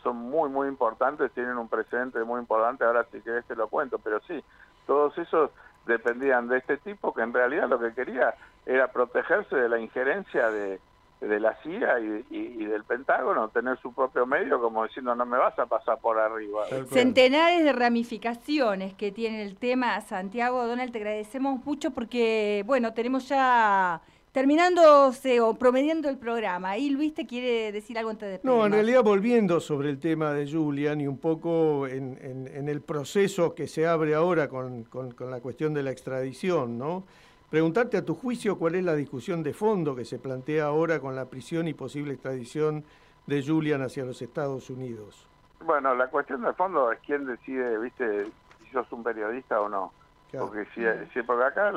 son muy, muy importantes, tienen un precedente muy importante, ahora si querés te lo cuento, pero sí, todos esos dependían de este tipo que en realidad lo que quería era protegerse de la injerencia de, de la CIA y, del Pentágono, tener su propio medio como diciendo no me vas a pasar por arriba.
Centenares de ramificaciones que tiene el tema, Santiago, Donald, te agradecemos mucho porque, bueno, tenemos ya terminándose o promediando el programa. Y Luis te quiere decir algo antes de
No, en realidad volviendo sobre el tema de Julian y un poco en, el proceso que se abre ahora con, con, con la cuestión de la extradición, ¿no? Preguntarte a tu juicio cuál es la discusión de fondo que se plantea ahora con la prisión y posible extradición de Julian hacia los Estados Unidos.
Bueno, la cuestión de fondo es quién decide, viste, si sos un periodista o no. Porque si, si, porque acá,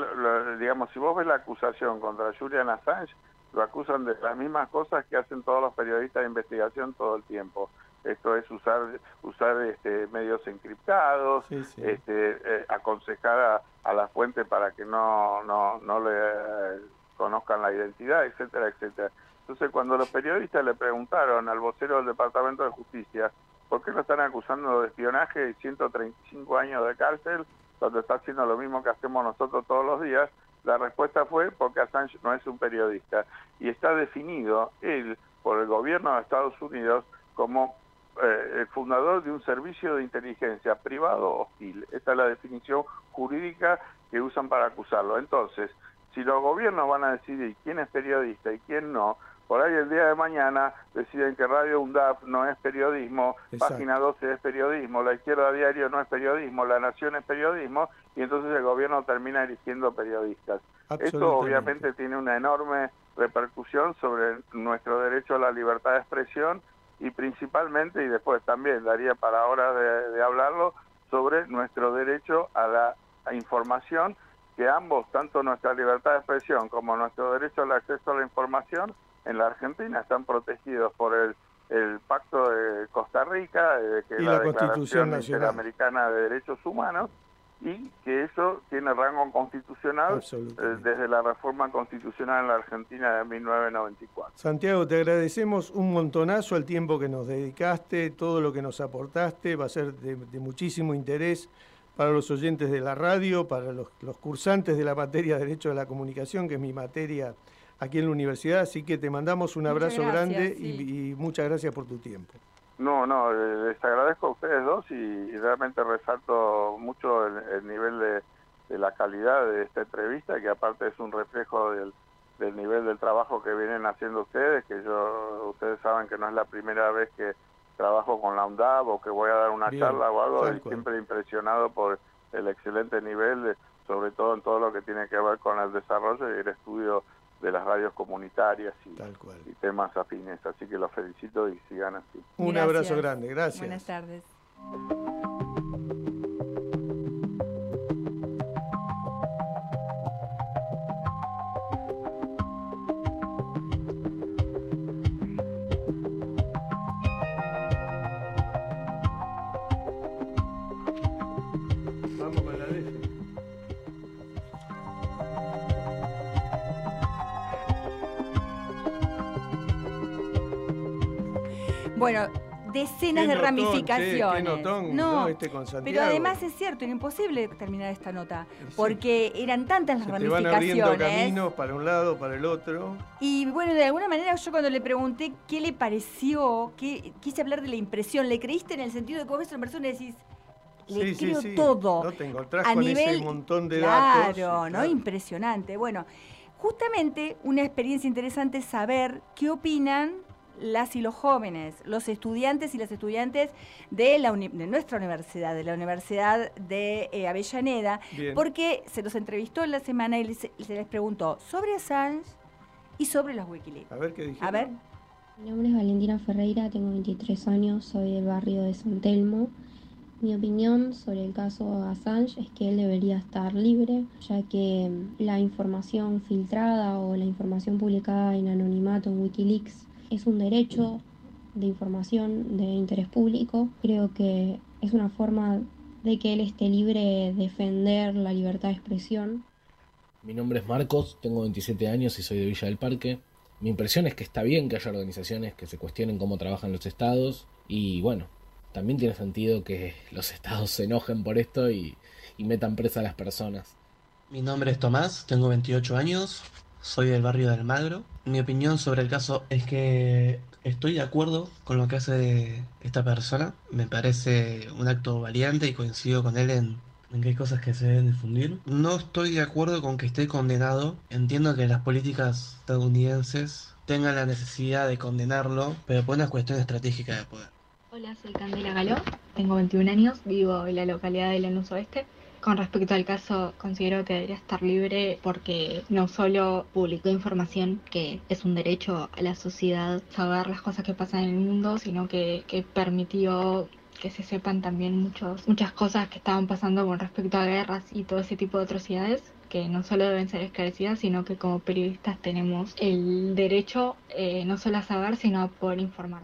digamos, si vos ves la acusación contra Julian Assange, lo acusan de las mismas cosas que hacen todos los periodistas de investigación todo el tiempo esto es usar usar este, medios encriptados, Este, eh, aconsejar a, la fuente para que no, no, no le eh, conozcan la identidad, etcétera, etcétera. Entonces, cuando los periodistas le preguntaron al vocero del Departamento de Justicia por qué lo están acusando de espionaje y 135 años de cárcel, cuando está haciendo lo mismo que hacemos nosotros todos los días, la respuesta fue porque Assange no es un periodista. Y está definido él por el gobierno de Estados Unidos como eh, el fundador de un servicio de inteligencia privado hostil. Esta es la definición jurídica que usan para acusarlo. Entonces, si los gobiernos van a decidir quién es periodista y quién no, por ahí el día de mañana deciden que Radio UNDAP no es periodismo, Página 12 es periodismo, La Izquierda Diario no es periodismo, La Nación es periodismo, y entonces el gobierno termina eligiendo periodistas. Esto obviamente tiene una enorme repercusión sobre nuestro derecho a la libertad de expresión y principalmente, y después también daría para ahora de, hablarlo, sobre nuestro derecho a la información, que ambos, tanto nuestra libertad de expresión como nuestro derecho al acceso a la información, en la Argentina están protegidos por el, el Pacto de Costa Rica, eh, que es la, Constitución Interamericana de Derechos Humanos, y que eso tiene rango constitucional eh, desde la reforma constitucional en la Argentina de 1994.
Santiago, te agradecemos un montonazo el tiempo que nos dedicaste, todo lo que nos aportaste, va a ser de, muchísimo interés para los oyentes de la radio, para los, los cursantes de la materia de Derecho de la Comunicación, que es mi materia aquí en la universidad, así que te mandamos un abrazo grande y, muchas gracias por tu tiempo.
No, no, les agradezco a ustedes dos y, realmente resalto mucho el, nivel de, la calidad de esta entrevista, que aparte es un reflejo del, nivel del trabajo que vienen haciendo ustedes, que yo ustedes saben que no es la primera vez que trabajo con la UNDAB o que voy a dar una charla o algo, y siempre impresionado por el excelente nivel, sobre todo en todo lo que tiene que ver con el desarrollo y el estudio de las radios comunitarias y, temas afines. Así que los felicito y sigan así.
Un abrazo grande, gracias.
Buenas tardes. Bueno, decenas de ramificaciones.
no, este
pero además es cierto, era imposible terminar esta nota, porque eran tantas las Se ramificaciones. Te van
caminos para un lado, para el otro.
Y bueno, de alguna manera yo cuando le pregunté qué le pareció, quise hablar de la impresión, ¿le creíste en el sentido de que vos ves a una persona y decís, le creo todo.
No te encontrás a con nivel, ese montón de
datos. Claro, ¿no? Impresionante. Bueno, justamente una experiencia interesante es saber qué opinan las y los jóvenes, los estudiantes y las estudiantes de, la de nuestra universidad, de la Universidad de eh, Avellaneda, porque se los entrevistó en la semana y se les preguntó sobre Assange y sobre los Wikileaks.
A ver qué
A ver.
Mi nombre es Valentina Ferreira, tengo 23 años, soy del barrio de San Telmo. Mi opinión sobre el caso Assange es que él debería estar libre, ya que la información filtrada o la información publicada en anonimato en Wikileaks es un derecho de información de interés público. Creo que es una forma de que él esté libre de defender la libertad de expresión.
Mi nombre es Marcos, tengo 27 años y soy de Villa del Parque. Mi impresión es que está bien que haya organizaciones que se cuestionen cómo trabajan los estados y bueno, también tiene sentido que los estados se enojen por esto y, y metan presa a las personas.
Mi nombre es Tomás, tengo 28 años, soy del barrio del Magro. Mi opinión sobre el caso es que estoy de acuerdo con lo que hace esta persona. Me parece un acto valiente y coincido con él en, en que hay cosas que se deben difundir. No estoy de acuerdo con que esté condenado. Entiendo que las políticas estadounidenses tengan la necesidad de condenarlo, pero por una cuestión estratégica de poder.
Hola, soy Candela Galó, tengo 21 años, vivo en la localidad de Lanús Oeste. Con respecto al caso, considero que debería estar libre porque no solo publicó información, que es un derecho a la sociedad saber las cosas que pasan en el mundo, sino que, permitió que se sepan también muchos, muchas cosas que estaban pasando con respecto a guerras y todo ese tipo de atrocidades que no solo deben ser esclarecidas, sino que como periodistas tenemos el derecho eh, no solo a saber, sino a poder informar.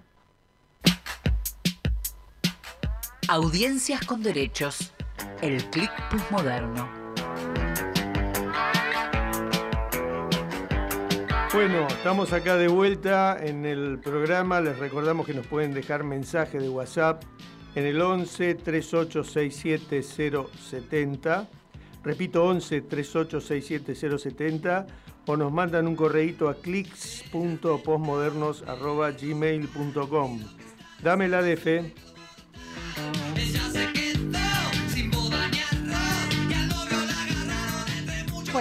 Audiencias con derechos el clic moderno.
Bueno, estamos acá de vuelta en el programa. Les recordamos que nos pueden dejar mensaje de WhatsApp en el 11 3867 070. Repito, 11 3867 070 o nos mandan un correíto a clics.postmodernos.gmail.com. Dame la DF.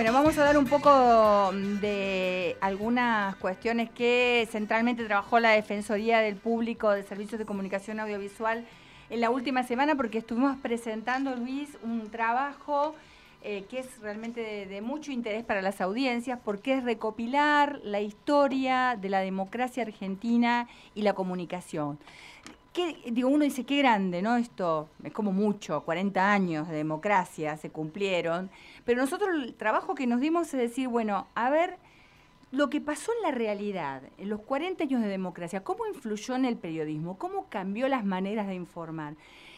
Bueno, vamos a dar un poco de algunas cuestiones que centralmente trabajó la Defensoría del Público de Servicios de Comunicación Audiovisual en la última semana porque estuvimos presentando, Luis, un trabajo eh, que es realmente de, mucho interés para las audiencias porque es recopilar la historia de la democracia argentina y la comunicación digo, uno dice, qué grande, ¿no? Esto es como mucho, 40 años de democracia se cumplieron, pero nosotros el trabajo que nos dimos es decir, bueno, a ver lo que pasó en la realidad, en los 40 años de democracia, ¿cómo influyó en el periodismo? ¿Cómo cambió las maneras de informar?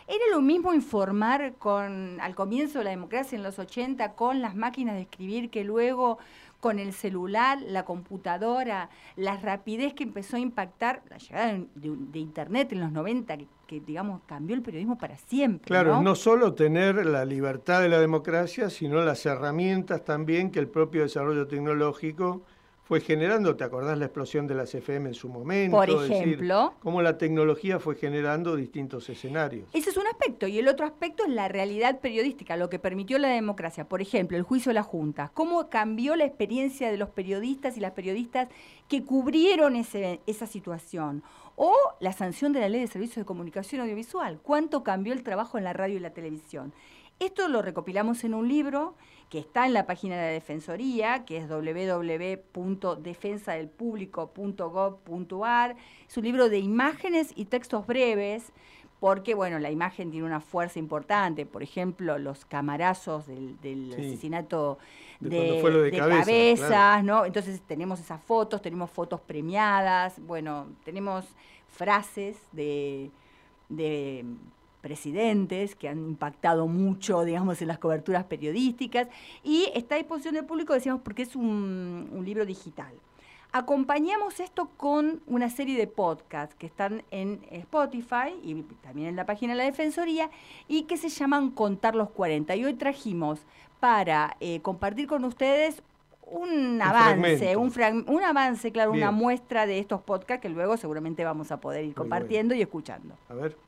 ¿Era lo mismo informar con al comienzo de la democracia en los 80 con las máquinas de escribir que luego con el celular, la computadora, la rapidez que empezó a impactar, la llegada de, Internet en los 90, que, digamos cambió el periodismo para siempre.
Claro,
¿no?
no solo tener la libertad de la democracia, sino las herramientas también que el propio desarrollo tecnológico fue generando, ¿te acordás la explosión de las FM en su momento?
Por ejemplo.
cómo la tecnología fue generando distintos escenarios.
Ese es un aspecto. Y el otro aspecto es la realidad periodística, lo que permitió la democracia. Por ejemplo, el juicio de la Junta. Cómo cambió la experiencia de los periodistas y las periodistas que cubrieron ese, esa situación. O la sanción de la ley de servicios de comunicación audiovisual. Cuánto cambió el trabajo en la radio y la televisión. Esto lo recopilamos en un libro que está en la página de la Defensoría, que es www.defensadelpublico.gov.ar. Es un libro de imágenes y textos breves, porque bueno, la imagen tiene una fuerza importante. Por ejemplo, los camarazos del, asesinato de, cabezas, ¿no? Entonces tenemos esas fotos, tenemos fotos premiadas, bueno, tenemos frases de presidentes que han impactado mucho, digamos, en las coberturas periodísticas. Y está a disposición del público, decíamos, porque es un, libro digital. Acompañamos esto con una serie de podcasts que están en Spotify y también en la página de la Defensoría y que se llaman Contar los 40. Y hoy trajimos para eh, compartir con ustedes un, avance, un, un, avance, claro, una muestra de estos podcasts que luego seguramente vamos a poder ir compartiendo y escuchando.
A ver.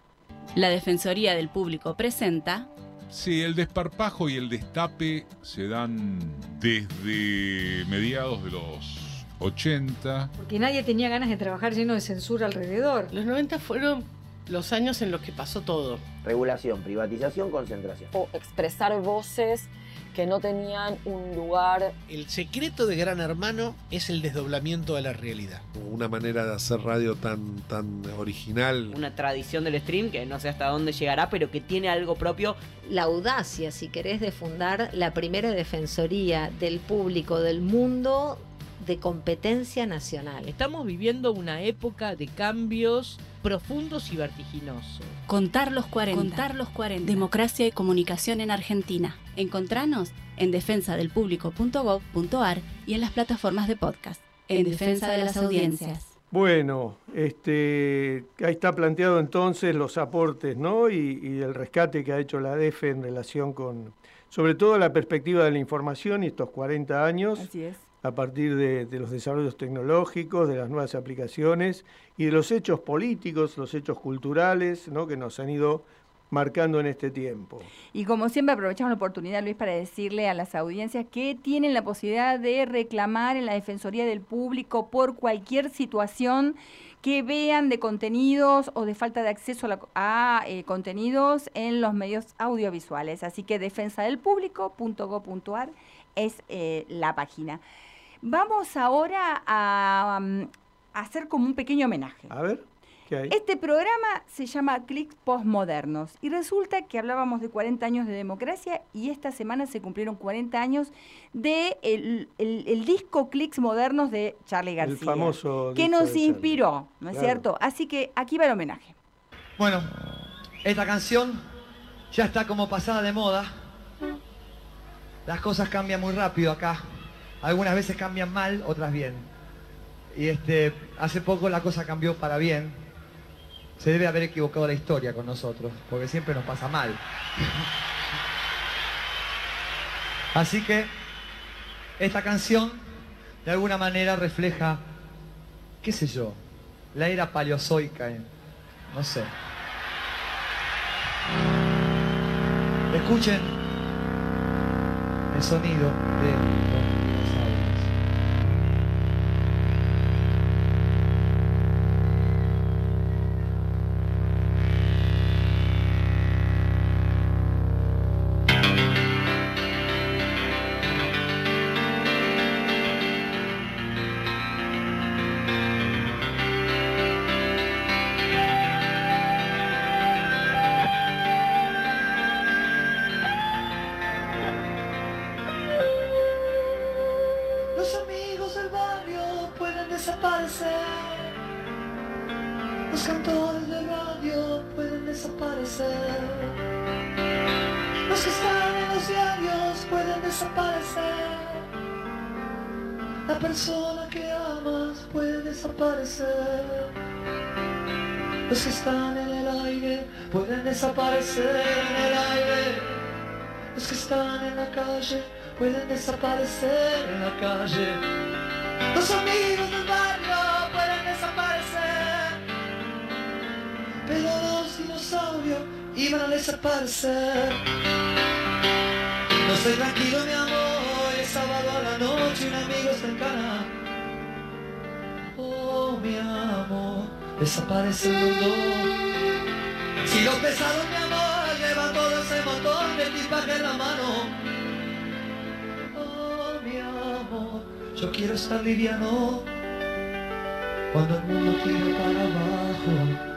La Defensoría del Público presenta...
Sí, el desparpajo y el destape se dan desde mediados de los 80.
Porque nadie tenía ganas de trabajar lleno de censura alrededor.
Los 90 fueron los años en los que pasó todo.
Regulación, privatización, concentración.
O expresar voces que no tenían un lugar.
El secreto de Gran Hermano es el desdoblamiento de la realidad.
Una manera de hacer radio tan, tan original.
Una tradición del stream que no sé hasta dónde llegará, pero que tiene algo propio.
La audacia, si querés, de fundar la primera defensoría del público del mundo de competencia nacional.
Estamos viviendo una época de cambios profundos y vertiginosos.
Contar los 40. Contar los 40. Democracia y comunicación en Argentina. Encontranos en defensadelpublico.gov.ar y en las plataformas de podcast. En, defensa, de las audiencias.
Bueno, este, ahí está planteado entonces los aportes ¿no? y, y, el rescate que ha hecho la DEFE en relación con, sobre todo la perspectiva de la información y estos 40 años.
Así es
a partir de, los desarrollos tecnológicos, de las nuevas aplicaciones y de los hechos políticos, los hechos culturales ¿no? que nos han ido marcando en este tiempo.
Y como siempre aprovechamos la oportunidad, Luis, para decirle a las audiencias que tienen la posibilidad de reclamar en la Defensoría del Público por cualquier situación que vean de contenidos o de falta de acceso a, eh, contenidos en los medios audiovisuales. Así que defensadelpublico.go.ar es eh, la página. Vamos ahora a, hacer como un pequeño homenaje.
A ver. ¿qué hay?
Este programa se llama Clics Postmodernos y resulta que hablábamos de 40 años de democracia y esta semana se cumplieron 40 años de el, disco Clics Modernos de Charlie García.
El famoso
que nos inspiró, ¿no es cierto? Así que aquí va el homenaje.
Bueno, esta canción ya está como pasada de moda. Las cosas cambian muy rápido acá. Algunas veces cambian mal, otras bien. Y este, hace poco la cosa cambió para bien. Se debe haber equivocado la historia con nosotros, porque siempre nos pasa mal. *laughs* Así que esta canción de alguna manera refleja, qué sé yo, la era paleozoica, no sé. Escuchen el sonido de Los cantores de radio pueden desaparecer. Los que están en los diarios pueden desaparecer. La persona que amas puede desaparecer. Los que están en el aire pueden desaparecer en el aire. Los que están en la calle pueden desaparecer en la calle. Los amigos dinosaurios iban a desaparecer. No estoy tranquilo, mi amor, es sábado a la noche un amigo está en cana. Oh, mi amor, desaparece el mundo. Si los pesados, mi amor, llevan todo ese montón de equipaje en la mano. Oh, mi amor, yo quiero estar liviano. Cuando el mundo tira para abajo,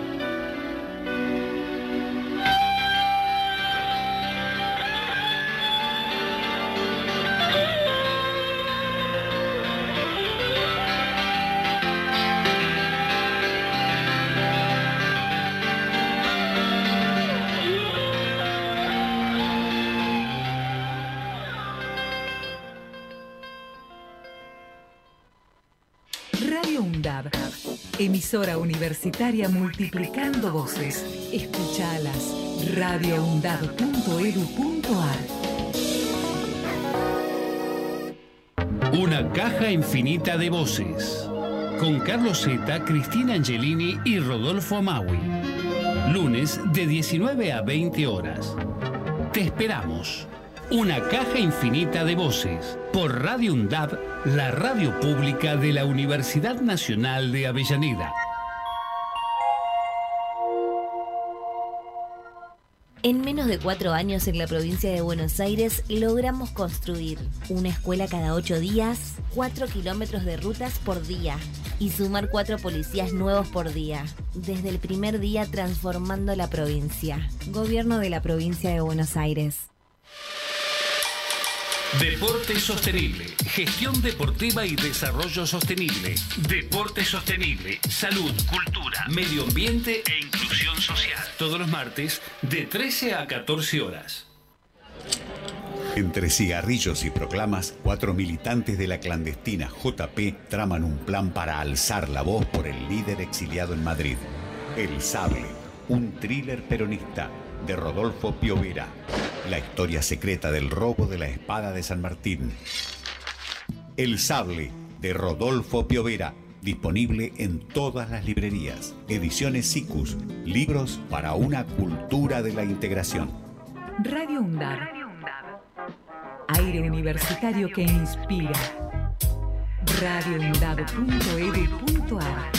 Emisora universitaria multiplicando voces. Escuchalas. radioundab.edu.ar
Una caja infinita de voces. Con Carlos Zeta, Cristina Angelini y Rodolfo Amaui. Lunes de 19 a 20 horas. Te esperamos. Una caja infinita de voces. Por Radio UNDAB, la radio pública de la Universidad Nacional de Avellaneda.
En menos de cuatro años en la provincia de Buenos Aires logramos construir una escuela cada ocho días, cuatro kilómetros de rutas por día y sumar cuatro policías nuevos por día. Desde el primer día transformando la provincia. Gobierno de la provincia de Buenos Aires.
Deporte sostenible, gestión deportiva y desarrollo sostenible. Deporte sostenible, salud, cultura, medio ambiente e inclusión social. Todos los martes de 13 a 14 horas.
Entre cigarrillos y proclamas, cuatro militantes de la clandestina JP traman un plan para alzar la voz por el líder exiliado en Madrid. El Sable, un thriller peronista de Rodolfo Piovera. La historia secreta del robo de la espada de San Martín. El Sable, de Rodolfo Piovera. Disponible en todas las librerías. Ediciones SICUS. Libros para una cultura de la integración.
Radio UNDAB. Aire universitario que inspira. radioundab.edu.ar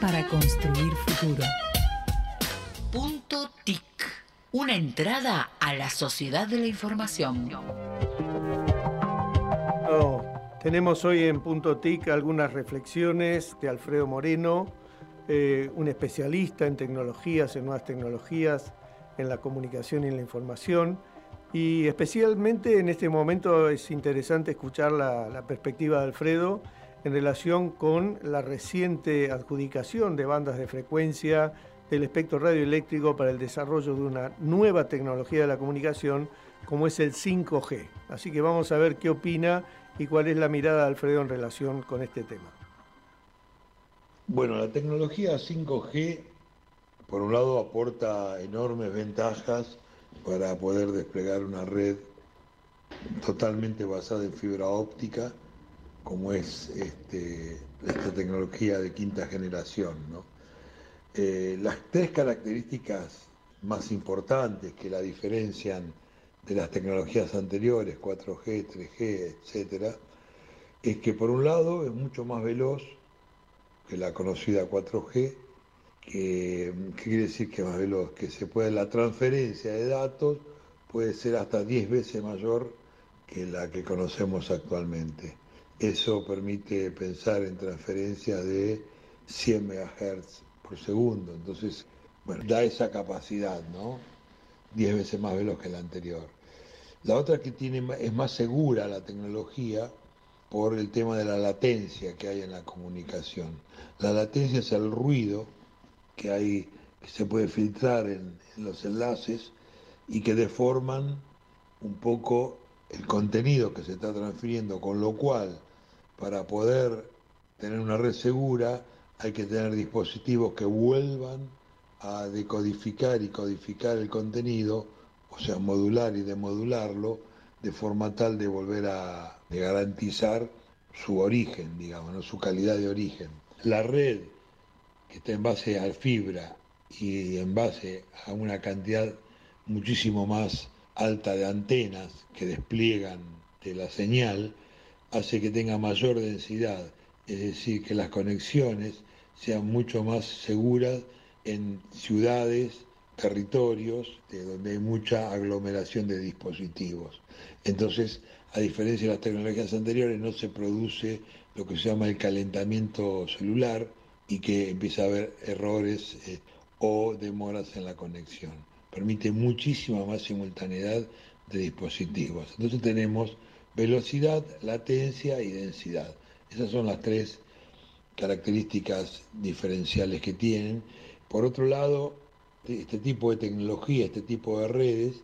Para construir futuro.
Punto TIC. Una entrada a la sociedad de la información.
Oh, tenemos hoy en Punto TIC algunas reflexiones de Alfredo Moreno, eh, un especialista en tecnologías, en nuevas tecnologías, en la comunicación y en la información. Y especialmente en este momento es interesante escuchar la, la perspectiva de Alfredo en relación con la reciente adjudicación de bandas de frecuencia del espectro radioeléctrico para el desarrollo de una nueva tecnología de la comunicación como es el 5G. Así que vamos a ver qué opina y cuál es la mirada de Alfredo en relación con este tema.
Bueno, la tecnología 5G, por un lado, aporta enormes ventajas para poder desplegar una red totalmente basada en fibra óptica, como es este, esta tecnología de quinta generación. ¿no? Eh, las tres características más importantes que la diferencian de las tecnologías anteriores, 4G, 3G, etcétera, es que por un lado es mucho más veloz que la conocida 4G, que, ¿qué quiere decir que es más veloz? Que se puede, la transferencia de datos puede ser hasta 10 veces mayor que la que conocemos actualmente. Eso permite pensar en transferencias de 100 MHz por segundo, entonces, bueno, da esa capacidad, ¿no? 10 veces más veloz que la anterior. La otra que tiene es más segura la tecnología por el tema de la latencia que hay en la comunicación. La latencia es el ruido que hay que se puede filtrar en, en los enlaces y que deforman un poco el contenido que se está transfiriendo, con lo cual para poder tener una red segura hay que tener dispositivos que vuelvan a decodificar y codificar el contenido, o sea, modular y demodularlo, de forma tal de volver a de garantizar su origen, digamos, su calidad de origen. La red que está en base a fibra y en base a una cantidad muchísimo más alta de antenas que despliegan de la señal, hace que tenga mayor densidad, es decir, que las conexiones sean mucho más seguras en ciudades, territorios, de donde hay mucha aglomeración de dispositivos. Entonces, a diferencia de las tecnologías anteriores, no se produce lo que se llama el calentamiento celular y que empieza a haber errores eh, o demoras en la conexión. Permite muchísima más simultaneidad de dispositivos. Entonces tenemos velocidad, latencia y densidad. Esas son las tres características diferenciales que tienen. Por otro lado, este tipo de tecnología, este tipo de redes,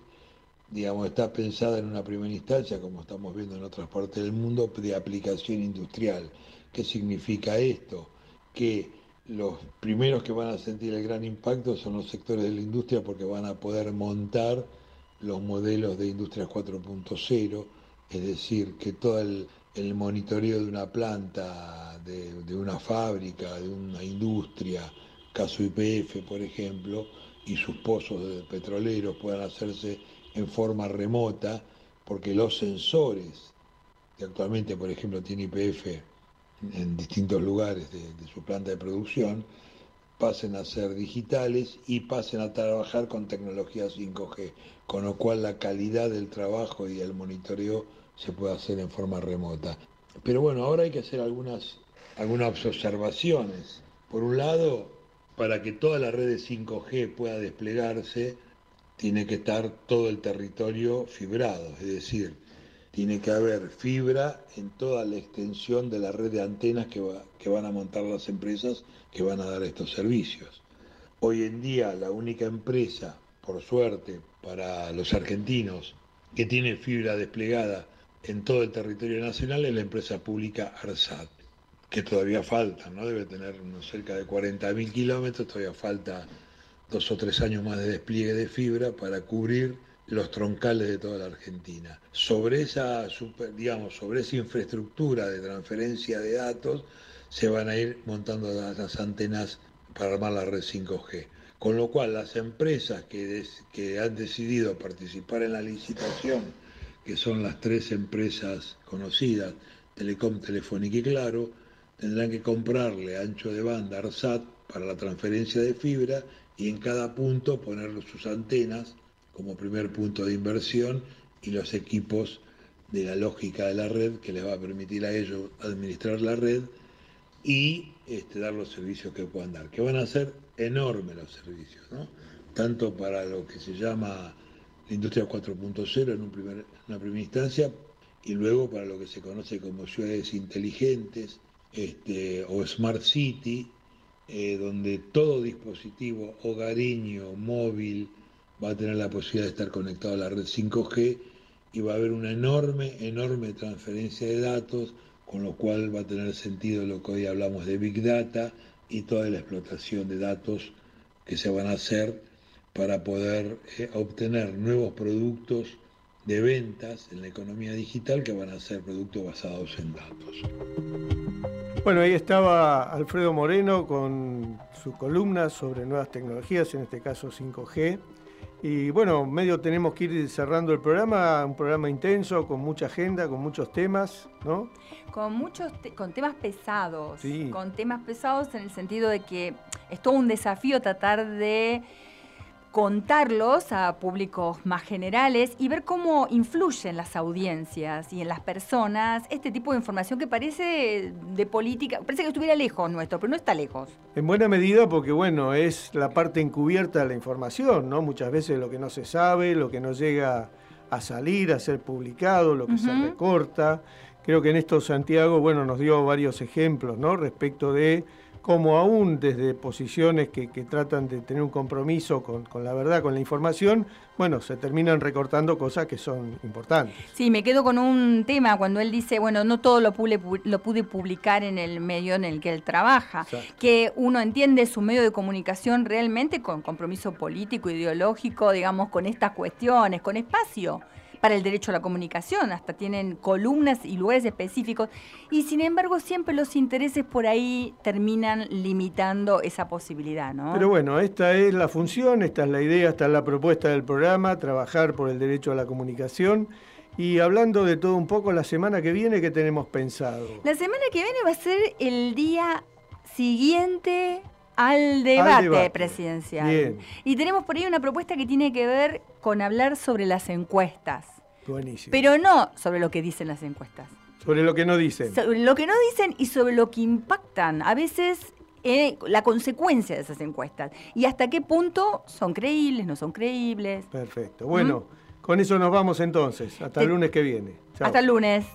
digamos, está pensada en una primera instancia, como estamos viendo en otras partes del mundo, de aplicación industrial. ¿Qué significa esto? Que los primeros que van a sentir el gran impacto son los sectores de la industria porque van a poder montar los modelos de Industria 4.0, es decir, que todo el, monitoreo de una planta, de, de una fábrica, de una industria, caso IPF, por ejemplo, y sus pozos de petroleros puedan hacerse en forma remota, porque los sensores que actualmente, por ejemplo, tiene IPF en distintos lugares de, su planta de producción, pasen a ser digitales y pasen a trabajar con tecnología 5G, con lo cual la calidad del trabajo y el monitoreo se puede hacer en forma remota. Pero bueno, ahora hay que hacer algunas, algunas observaciones. Por un lado, para que toda la red de 5G pueda desplegarse, tiene que estar todo el territorio fibrado, es decir, tiene que haber fibra en toda la extensión de la red de antenas que, que van a montar las empresas que van a dar estos servicios. Hoy en día la única empresa, por suerte, para los argentinos, que tiene fibra desplegada en todo el territorio nacional es la empresa pública ARSAT que todavía falta, ¿no? Debe tener unos cerca de 40.000 kilómetros, todavía falta dos o tres años más de despliegue de fibra para cubrir los troncales de toda la Argentina. Sobre esa, digamos, sobre esa infraestructura de transferencia de datos se van a ir montando las, antenas para armar la red 5G. Con lo cual las empresas que, que han decidido participar en la licitación, que son las tres empresas conocidas, Telecom, Telefónica y Claro, tendrán que comprarle ancho de banda ARSAT para la transferencia de fibra y en cada punto poner sus antenas como primer punto de inversión y los equipos de la lógica de la red que les va a permitir a ellos administrar la red y este, dar los servicios que puedan dar, que van a ser enormes los servicios, ¿no? tanto para lo que se llama la industria 4.0 en, un una primera instancia y luego para lo que se conoce como ciudades inteligentes, este, o Smart City, eh, donde todo dispositivo hogareño, móvil, va a tener la posibilidad de estar conectado a la red 5G y va a haber una enorme, enorme transferencia de datos, con lo cual va a tener sentido lo que hoy hablamos de Big Data y toda la explotación de datos que se van a hacer para poder eh, obtener nuevos productos de ventas en la economía digital que van a ser productos basados en datos.
Bueno, ahí estaba Alfredo Moreno con su columna sobre nuevas tecnologías, en este caso 5G. Y bueno, medio tenemos que ir cerrando el programa, un programa intenso, con mucha agenda, con muchos temas, ¿no?
Con muchos con temas pesados,
Sí.
con temas pesados en el sentido de que es todo un desafío tratar de contarlos a públicos más generales y ver cómo influye en las audiencias y en las personas este tipo de información que parece de política, parece que estuviera lejos nuestro, pero no está lejos.
En buena medida porque, bueno, es la parte encubierta de la información, ¿no? Muchas veces lo que no se sabe, lo que no llega a salir, a ser publicado, lo que se recorta. Creo que en esto Santiago, bueno, nos dio varios ejemplos, ¿no? Respecto de cómo aún desde posiciones que, que tratan de tener un compromiso con, con la verdad, con la información, bueno, se terminan recortando cosas que son importantes.
Sí, me quedo con un tema cuando él dice, bueno, no todo lo pude, lo pude publicar en el medio en el que él trabaja,
Exacto.
que uno entiende su medio de comunicación realmente con compromiso político, ideológico, digamos, con estas cuestiones, con espacio para el derecho a la comunicación, hasta tienen columnas y lugares específicos, y sin embargo siempre los intereses por ahí terminan limitando esa posibilidad, ¿no?
Pero bueno, esta es la función, esta es la idea, esta es la propuesta del programa, trabajar por el derecho a la comunicación. Y hablando de todo un poco, la semana que viene, ¿qué tenemos pensado?
La semana que viene va a ser el día siguiente al debate,
debate.
presidencial.
Bien.
Y tenemos por ahí una propuesta que tiene que ver con hablar sobre las encuestas,
Buenísimo.
pero no sobre lo que dicen las encuestas,
Sobre lo que no dicen.
sobre lo que no dicen y sobre lo que impactan a veces eh, la consecuencia de esas encuestas y hasta qué punto son creíbles, no son creíbles.
Perfecto. Bueno, con eso nos vamos entonces. Hasta el lunes que viene.
Hasta el lunes.